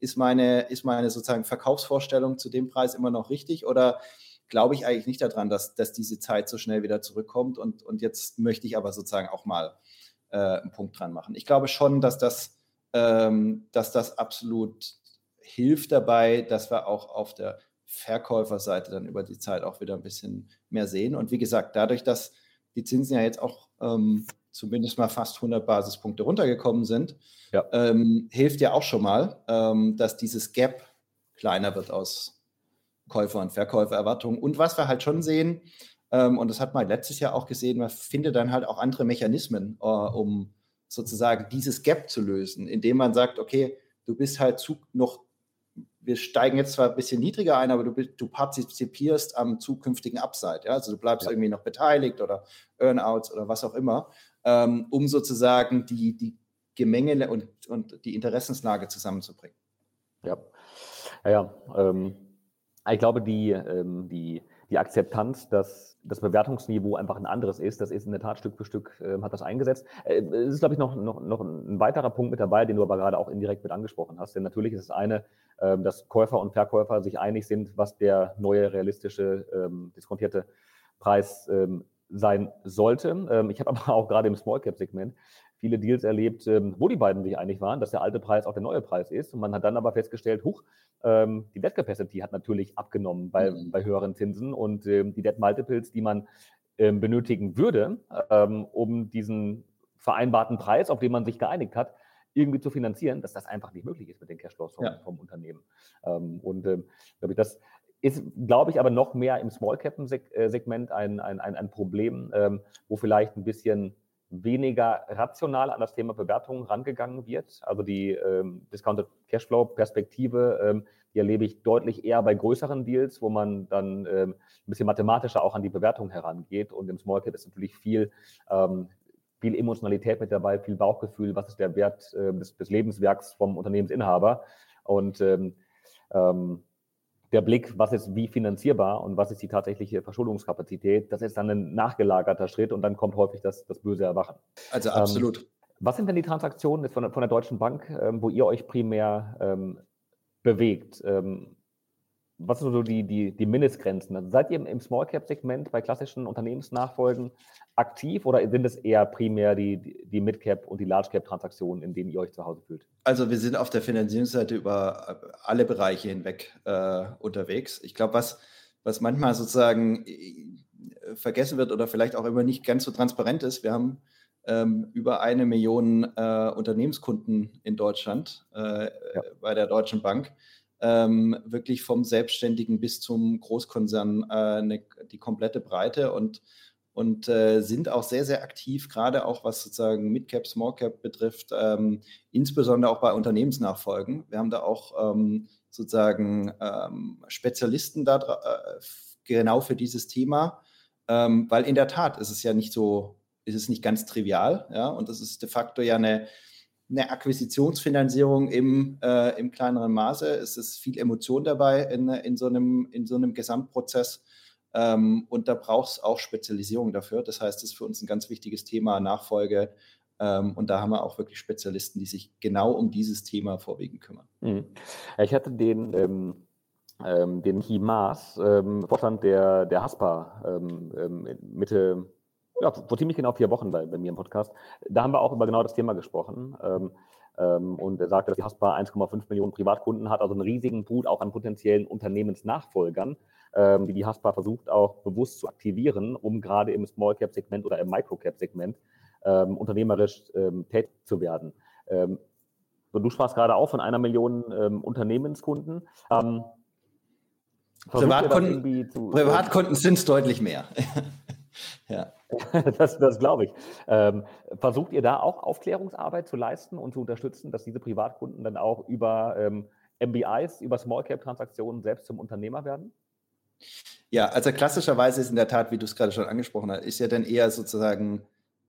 Ist meine, ist meine sozusagen Verkaufsvorstellung zu dem Preis immer noch richtig oder glaube ich eigentlich nicht daran, dass, dass diese Zeit so schnell wieder zurückkommt und, und jetzt möchte ich aber sozusagen auch mal äh, einen Punkt dran machen. Ich glaube schon, dass das ähm, dass das absolut hilft dabei, dass wir auch auf der Verkäuferseite dann über die Zeit auch wieder ein bisschen mehr sehen. Und wie gesagt, dadurch, dass die Zinsen ja jetzt auch ähm, zumindest mal fast 100 Basispunkte runtergekommen sind, ja. ähm, hilft ja auch schon mal, ähm, dass dieses Gap kleiner wird aus Käufer- und Verkäufererwartungen. Und was wir halt schon sehen, ähm, und das hat man letztes Jahr auch gesehen, man findet dann halt auch andere Mechanismen, äh, um sozusagen dieses Gap zu lösen, indem man sagt, okay, du bist halt zu, noch, wir steigen jetzt zwar ein bisschen niedriger ein, aber du, du partizipierst am zukünftigen Upside. Ja? Also du bleibst ja. irgendwie noch beteiligt oder Earnouts oder was auch immer, ähm, um sozusagen die, die Gemenge und, und die Interessenslage zusammenzubringen. Ja, ja, ja ähm, ich glaube, die, ähm, die, die Akzeptanz, dass das Bewertungsniveau einfach ein anderes ist, das ist in der Tat Stück für Stück, äh, hat das eingesetzt. Äh, es ist, glaube ich, noch, noch, noch ein weiterer Punkt mit dabei, den du aber gerade auch indirekt mit angesprochen hast. Denn natürlich ist es eine, äh, dass Käufer und Verkäufer sich einig sind, was der neue realistische ähm, diskontierte Preis ähm, sein sollte. Ähm, ich habe aber auch gerade im Small Cap Segment viele Deals erlebt, ähm, wo die beiden sich einig waren, dass der alte Preis auch der neue Preis ist. Und man hat dann aber festgestellt, huch, ähm, die Debt Capacity hat natürlich abgenommen bei, mhm. bei höheren Zinsen und ähm, die Debt Multiples, die man benötigen würde, um diesen vereinbarten Preis, auf den man sich geeinigt hat, irgendwie zu finanzieren, dass das einfach nicht möglich ist mit den Cashflows vom, ja. vom Unternehmen. Und ähm, glaube ich, das ist, glaube ich, aber noch mehr im Small Cap äh, ein, ein, ein, ein Problem, ähm, wo vielleicht ein bisschen weniger rational an das Thema Bewertung rangegangen wird. Also die ähm, Discounted Cashflow Perspektive, ähm, die erlebe ich deutlich eher bei größeren Deals, wo man dann ähm, ein bisschen mathematischer auch an die Bewertung herangeht. Und im Small Cap ist natürlich viel, ähm, viel Emotionalität mit dabei, viel Bauchgefühl, was ist der Wert äh, des, des Lebenswerks vom Unternehmensinhaber. Und ähm, ähm, der Blick, was ist wie finanzierbar und was ist die tatsächliche Verschuldungskapazität, das ist dann ein nachgelagerter Schritt und dann kommt häufig das, das böse Erwachen. Also absolut. Ähm, was sind denn die Transaktionen von der, von der Deutschen Bank, ähm, wo ihr euch primär ähm, bewegt? Ähm, was sind so die, die, die Mindestgrenzen? Also seid ihr im Small Cap Segment bei klassischen Unternehmensnachfolgen aktiv oder sind es eher primär die, die Mid Cap und die Large Cap Transaktionen, in denen ihr euch zu Hause fühlt? Also wir sind auf der Finanzierungsseite über alle Bereiche hinweg äh, unterwegs. Ich glaube, was, was manchmal sozusagen äh, vergessen wird oder vielleicht auch immer nicht ganz so transparent ist, wir haben ähm, über eine Million äh, Unternehmenskunden in Deutschland äh, ja. bei der Deutschen Bank ähm, wirklich vom Selbstständigen bis zum Großkonzern äh, ne, die komplette Breite und, und äh, sind auch sehr, sehr aktiv, gerade auch was sozusagen Midcap, Smallcap betrifft, ähm, insbesondere auch bei Unternehmensnachfolgen. Wir haben da auch ähm, sozusagen ähm, Spezialisten da äh, genau für dieses Thema, ähm, weil in der Tat ist es ja nicht so, ist es nicht ganz trivial, ja, und das ist de facto ja eine eine Akquisitionsfinanzierung im, äh, im kleineren Maße. Es ist viel Emotion dabei in, in, so, einem, in so einem Gesamtprozess. Ähm, und da braucht es auch Spezialisierung dafür. Das heißt, das ist für uns ein ganz wichtiges Thema Nachfolge. Ähm, und da haben wir auch wirklich Spezialisten, die sich genau um dieses Thema vorwiegend kümmern. Mhm. Ich hatte den, ähm, ähm, den Hi Maas, ähm, Vorstand der, der HASPA, ähm, ähm, Mitte ja, vor ziemlich genau vier Wochen bei, bei mir im Podcast. Da haben wir auch über genau das Thema gesprochen. Ähm, ähm, und er sagte, dass die Haspa 1,5 Millionen Privatkunden hat, also einen riesigen Pool auch an potenziellen Unternehmensnachfolgern, ähm, die die Haspa versucht auch bewusst zu aktivieren, um gerade im Small Cap Segment oder im Micro Cap Segment ähm, unternehmerisch ähm, tätig zu werden. Ähm, du sprachst gerade auch von einer Million Unternehmenskunden. Privatkunden, Privatkunden sind es deutlich mehr. ja. das, das glaube ich. Ähm, versucht ihr da auch Aufklärungsarbeit zu leisten und zu unterstützen, dass diese Privatkunden dann auch über ähm, MBIs, über Small Cap Transaktionen selbst zum Unternehmer werden? Ja, also klassischerweise ist in der Tat, wie du es gerade schon angesprochen hast, ist ja dann eher sozusagen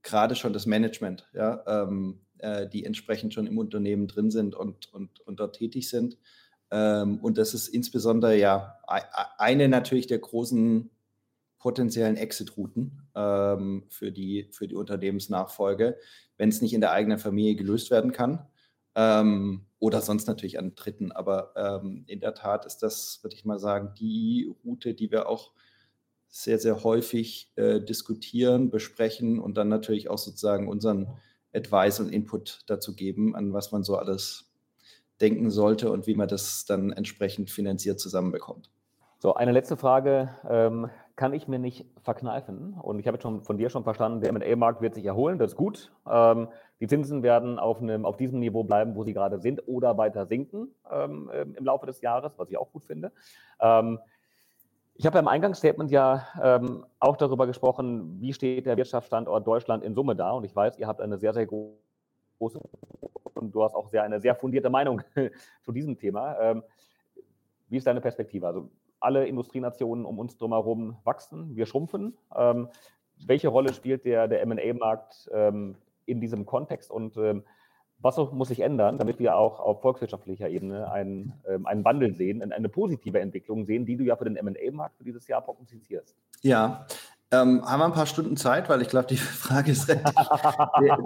gerade schon das Management, ja, ähm, äh, die entsprechend schon im Unternehmen drin sind und, und, und dort tätig sind. Ähm, und das ist insbesondere ja eine natürlich der großen potenziellen Exit-Routen ähm, für, die, für die Unternehmensnachfolge, wenn es nicht in der eigenen Familie gelöst werden kann. Ähm, oder sonst natürlich an Dritten. Aber ähm, in der Tat ist das, würde ich mal sagen, die Route, die wir auch sehr, sehr häufig äh, diskutieren, besprechen und dann natürlich auch sozusagen unseren Advice und Input dazu geben, an was man so alles denken sollte und wie man das dann entsprechend finanziert zusammenbekommt. So, eine letzte Frage ähm, kann ich mir nicht verkneifen. Und ich habe jetzt schon von dir schon verstanden, der MA-Markt wird sich erholen, das ist gut. Ähm, die Zinsen werden auf, einem, auf diesem Niveau bleiben, wo sie gerade sind, oder weiter sinken ähm, im Laufe des Jahres, was ich auch gut finde. Ähm, ich habe beim Eingangsstatement ja ähm, auch darüber gesprochen, wie steht der Wirtschaftsstandort Deutschland in Summe da. Und ich weiß, ihr habt eine sehr, sehr große und du hast auch sehr, eine sehr fundierte Meinung zu diesem Thema. Ähm, wie ist deine Perspektive? Also alle Industrienationen um uns drumherum wachsen, wir schrumpfen. Ähm, welche Rolle spielt der, der MA-Markt ähm, in diesem Kontext und ähm, was muss sich ändern, damit wir auch auf volkswirtschaftlicher Ebene einen, ähm, einen Wandel sehen, eine positive Entwicklung sehen, die du ja für den MA-Markt für dieses Jahr prognostizierst? Ja, ähm, haben wir ein paar Stunden Zeit, weil ich glaube, die Frage ist relativ,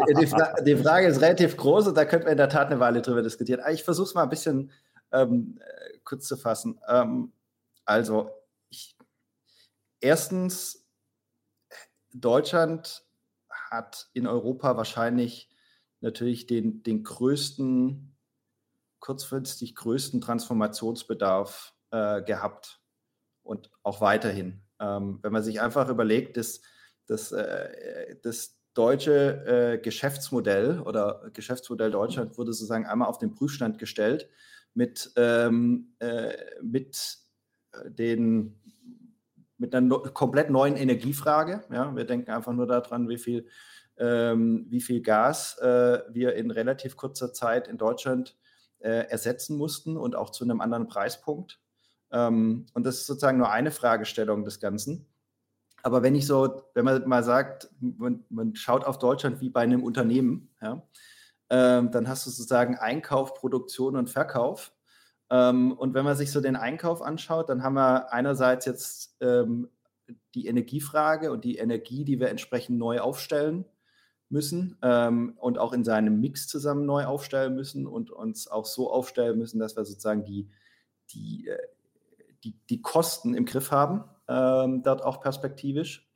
die, die, Fra die, Frage ist relativ groß und da könnten wir in der Tat eine Weile drüber diskutieren. Ich versuche es mal ein bisschen ähm, äh, kurz zu fassen. Ähm, also, ich, erstens, Deutschland hat in Europa wahrscheinlich natürlich den, den größten, kurzfristig größten Transformationsbedarf äh, gehabt und auch weiterhin. Ähm, wenn man sich einfach überlegt, dass, dass äh, das deutsche äh, Geschäftsmodell oder Geschäftsmodell Deutschland wurde sozusagen einmal auf den Prüfstand gestellt mit, ähm, äh, mit den mit einer komplett neuen Energiefrage. Ja, wir denken einfach nur daran, wie viel, ähm, wie viel Gas äh, wir in relativ kurzer Zeit in Deutschland äh, ersetzen mussten und auch zu einem anderen Preispunkt. Ähm, und das ist sozusagen nur eine Fragestellung des Ganzen. Aber wenn ich so, wenn man mal sagt, man, man schaut auf Deutschland wie bei einem Unternehmen, ja, ähm, dann hast du sozusagen Einkauf, Produktion und Verkauf. Ähm, und wenn man sich so den Einkauf anschaut, dann haben wir einerseits jetzt ähm, die Energiefrage und die Energie, die wir entsprechend neu aufstellen müssen ähm, und auch in seinem Mix zusammen neu aufstellen müssen und uns auch so aufstellen müssen, dass wir sozusagen die, die, äh, die, die Kosten im Griff haben, dort auch perspektivisch.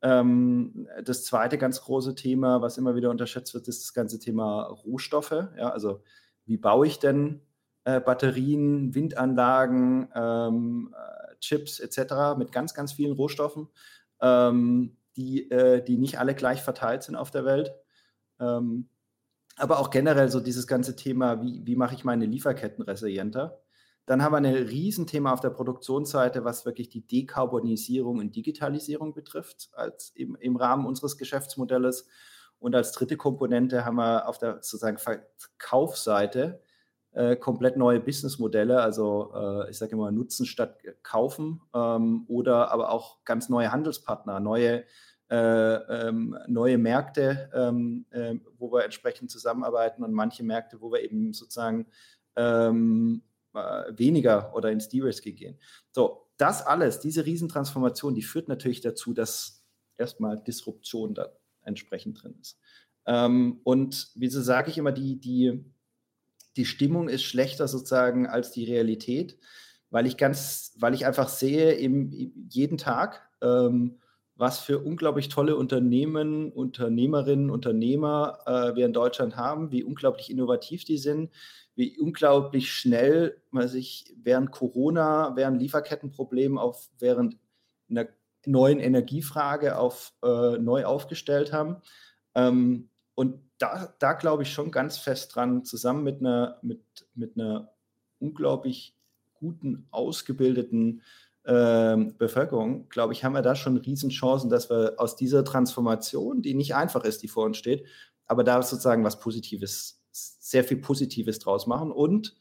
Das zweite ganz große Thema, was immer wieder unterschätzt wird, ist das ganze Thema Rohstoffe. Ja, also wie baue ich denn äh, Batterien, Windanlagen, ähm, äh, Chips etc. mit ganz, ganz vielen Rohstoffen, ähm, die, äh, die nicht alle gleich verteilt sind auf der Welt. Ähm, aber auch generell so dieses ganze Thema, wie, wie mache ich meine Lieferketten resilienter? Dann haben wir ein Riesenthema auf der Produktionsseite, was wirklich die Dekarbonisierung und Digitalisierung betrifft, als im, im Rahmen unseres Geschäftsmodells. Und als dritte Komponente haben wir auf der sozusagen Verkaufsseite äh, komplett neue Businessmodelle, also äh, ich sage immer nutzen statt kaufen ähm, oder aber auch ganz neue Handelspartner, neue, äh, ähm, neue Märkte, ähm, äh, wo wir entsprechend zusammenarbeiten und manche Märkte, wo wir eben sozusagen ähm, äh, weniger oder ins De-Risking gehen. So, das alles, diese Riesentransformation, die führt natürlich dazu, dass erstmal Disruption da entsprechend drin ist. Ähm, und wieso sage ich immer, die, die die Stimmung ist schlechter sozusagen als die Realität, weil ich ganz, weil ich einfach sehe im, jeden Tag, ähm, was für unglaublich tolle Unternehmen, Unternehmerinnen, Unternehmer äh, wir in Deutschland haben, wie unglaublich innovativ die sind, wie unglaublich schnell man sich während Corona, während Lieferkettenproblemen auf während einer neuen Energiefrage auf äh, neu aufgestellt haben. Ähm, und da, da glaube ich schon ganz fest dran, zusammen mit einer, mit, mit einer unglaublich guten, ausgebildeten äh, Bevölkerung, glaube ich, haben wir da schon Riesenchancen, dass wir aus dieser Transformation, die nicht einfach ist, die vor uns steht, aber da sozusagen was Positives, sehr viel Positives draus machen und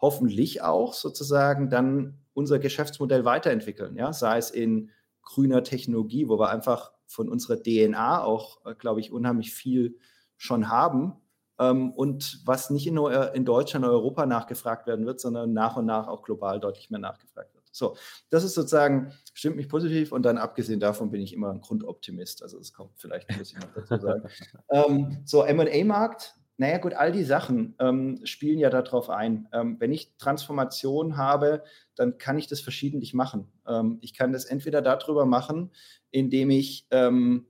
hoffentlich auch sozusagen dann unser Geschäftsmodell weiterentwickeln, ja, sei es in grüner Technologie, wo wir einfach von unserer DNA auch, äh, glaube ich, unheimlich viel schon haben ähm, und was nicht nur in Deutschland, Europa nachgefragt werden wird, sondern nach und nach auch global deutlich mehr nachgefragt wird. So, das ist sozusagen, stimmt mich positiv und dann abgesehen davon bin ich immer ein Grundoptimist. Also das kommt vielleicht, muss ich noch dazu sagen. ähm, so, M&A-Markt, naja gut, all die Sachen ähm, spielen ja darauf ein. Ähm, wenn ich Transformation habe, dann kann ich das verschiedentlich machen. Ähm, ich kann das entweder darüber machen, indem ich, ähm,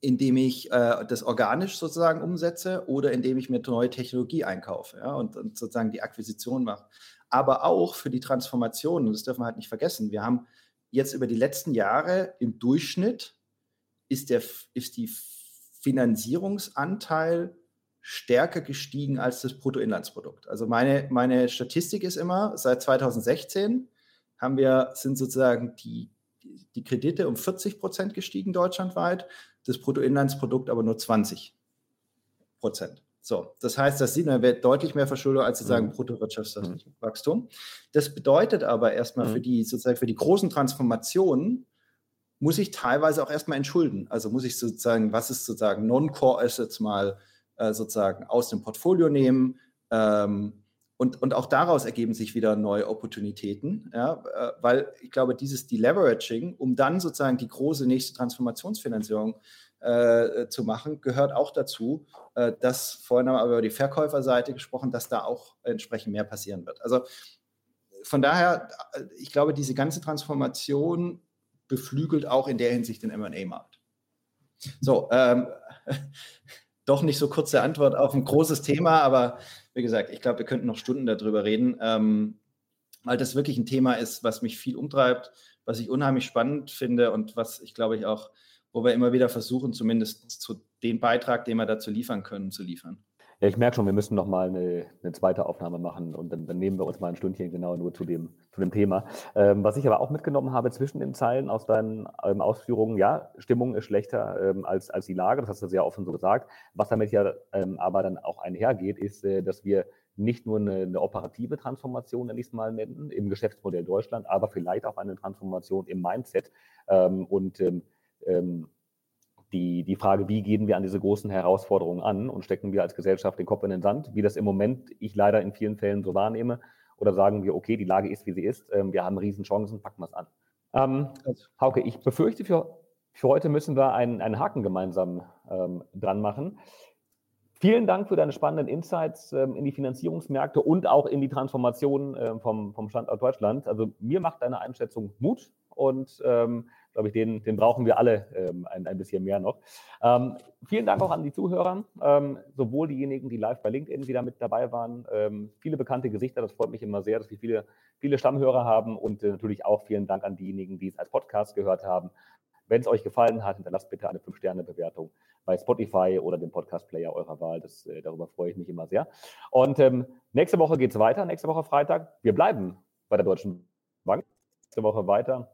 indem ich äh, das organisch sozusagen umsetze oder indem ich mir neue Technologie einkaufe ja, und, und sozusagen die Akquisition mache. Aber auch für die Transformation, und das dürfen wir halt nicht vergessen, wir haben jetzt über die letzten Jahre im Durchschnitt ist, der, ist die Finanzierungsanteil stärker gestiegen als das Bruttoinlandsprodukt. Also meine, meine Statistik ist immer, seit 2016 haben wir, sind sozusagen die, die Kredite um 40 Prozent gestiegen deutschlandweit, das Bruttoinlandsprodukt aber nur 20 Prozent. So, das heißt, das sieht man deutlich mehr Verschuldung als sozusagen mhm. Bruttowirtschaftswachstum. Das bedeutet aber erstmal mhm. für die sozusagen für die großen Transformationen muss ich teilweise auch erstmal entschulden. Also muss ich sozusagen, was ist sozusagen Non-Core Assets mal äh, sozusagen aus dem Portfolio nehmen. Ähm, und, und auch daraus ergeben sich wieder neue Opportunitäten, ja, äh, weil ich glaube, dieses Deleveraging, um dann sozusagen die große nächste Transformationsfinanzierung äh, zu machen, gehört auch dazu, äh, dass vorhin haben wir über die Verkäuferseite gesprochen, dass da auch entsprechend mehr passieren wird. Also von daher, ich glaube, diese ganze Transformation beflügelt auch in der Hinsicht den M&A-Markt. So, ähm, doch nicht so kurze Antwort auf ein großes Thema, aber wie gesagt, ich glaube, wir könnten noch Stunden darüber reden, ähm, weil das wirklich ein Thema ist, was mich viel umtreibt, was ich unheimlich spannend finde und was ich glaube ich auch, wo wir immer wieder versuchen, zumindest zu den Beitrag, den wir dazu liefern können, zu liefern. Ja, ich merke schon, wir müssen noch mal eine, eine zweite Aufnahme machen und dann, dann, nehmen wir uns mal ein Stündchen genau nur zu dem, zu dem Thema. Ähm, was ich aber auch mitgenommen habe zwischen den Zeilen aus deinen ähm, Ausführungen, ja, Stimmung ist schlechter ähm, als, als die Lage, das hast du sehr offen so gesagt. Was damit ja ähm, aber dann auch einhergeht, ist, äh, dass wir nicht nur eine, eine operative Transformation, nenne ich es mal nennen, im Geschäftsmodell Deutschland, aber vielleicht auch eine Transformation im Mindset ähm, und ähm, die, die Frage, wie gehen wir an diese großen Herausforderungen an und stecken wir als Gesellschaft den Kopf in den Sand, wie das im Moment ich leider in vielen Fällen so wahrnehme, oder sagen wir, okay, die Lage ist, wie sie ist, ähm, wir haben Riesenchancen, packen wir es an. Ähm, Hauke, ich befürchte, für, für heute müssen wir einen, einen Haken gemeinsam ähm, dran machen. Vielen Dank für deine spannenden Insights ähm, in die Finanzierungsmärkte und auch in die Transformation ähm, vom, vom Standort Deutschland. Also mir macht deine Einschätzung Mut und ähm, glaube ich, den, den brauchen wir alle ähm, ein, ein bisschen mehr noch. Ähm, vielen Dank auch an die Zuhörer, ähm, sowohl diejenigen, die live bei LinkedIn wieder mit dabei waren, ähm, viele bekannte Gesichter, das freut mich immer sehr, dass wir viele, viele Stammhörer haben und äh, natürlich auch vielen Dank an diejenigen, die es als Podcast gehört haben. Wenn es euch gefallen hat, hinterlasst bitte eine 5-Sterne-Bewertung bei Spotify oder dem Podcast-Player eurer Wahl. Das, äh, darüber freue ich mich immer sehr. Und ähm, nächste Woche geht es weiter, nächste Woche Freitag. Wir bleiben bei der Deutschen Bank. Nächste Woche weiter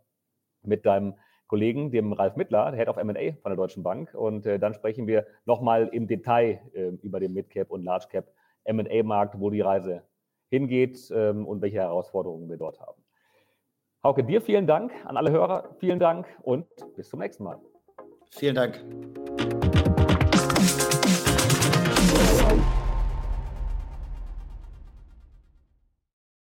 mit deinem Kollegen, dem Ralf Mittler, der Head of M&A von der Deutschen Bank. Und äh, dann sprechen wir nochmal im Detail äh, über den Midcap und Large-Cap M&A-Markt, wo die Reise hingeht ähm, und welche Herausforderungen wir dort haben. Hauke, dir vielen Dank, an alle Hörer vielen Dank und bis zum nächsten Mal. Vielen Dank.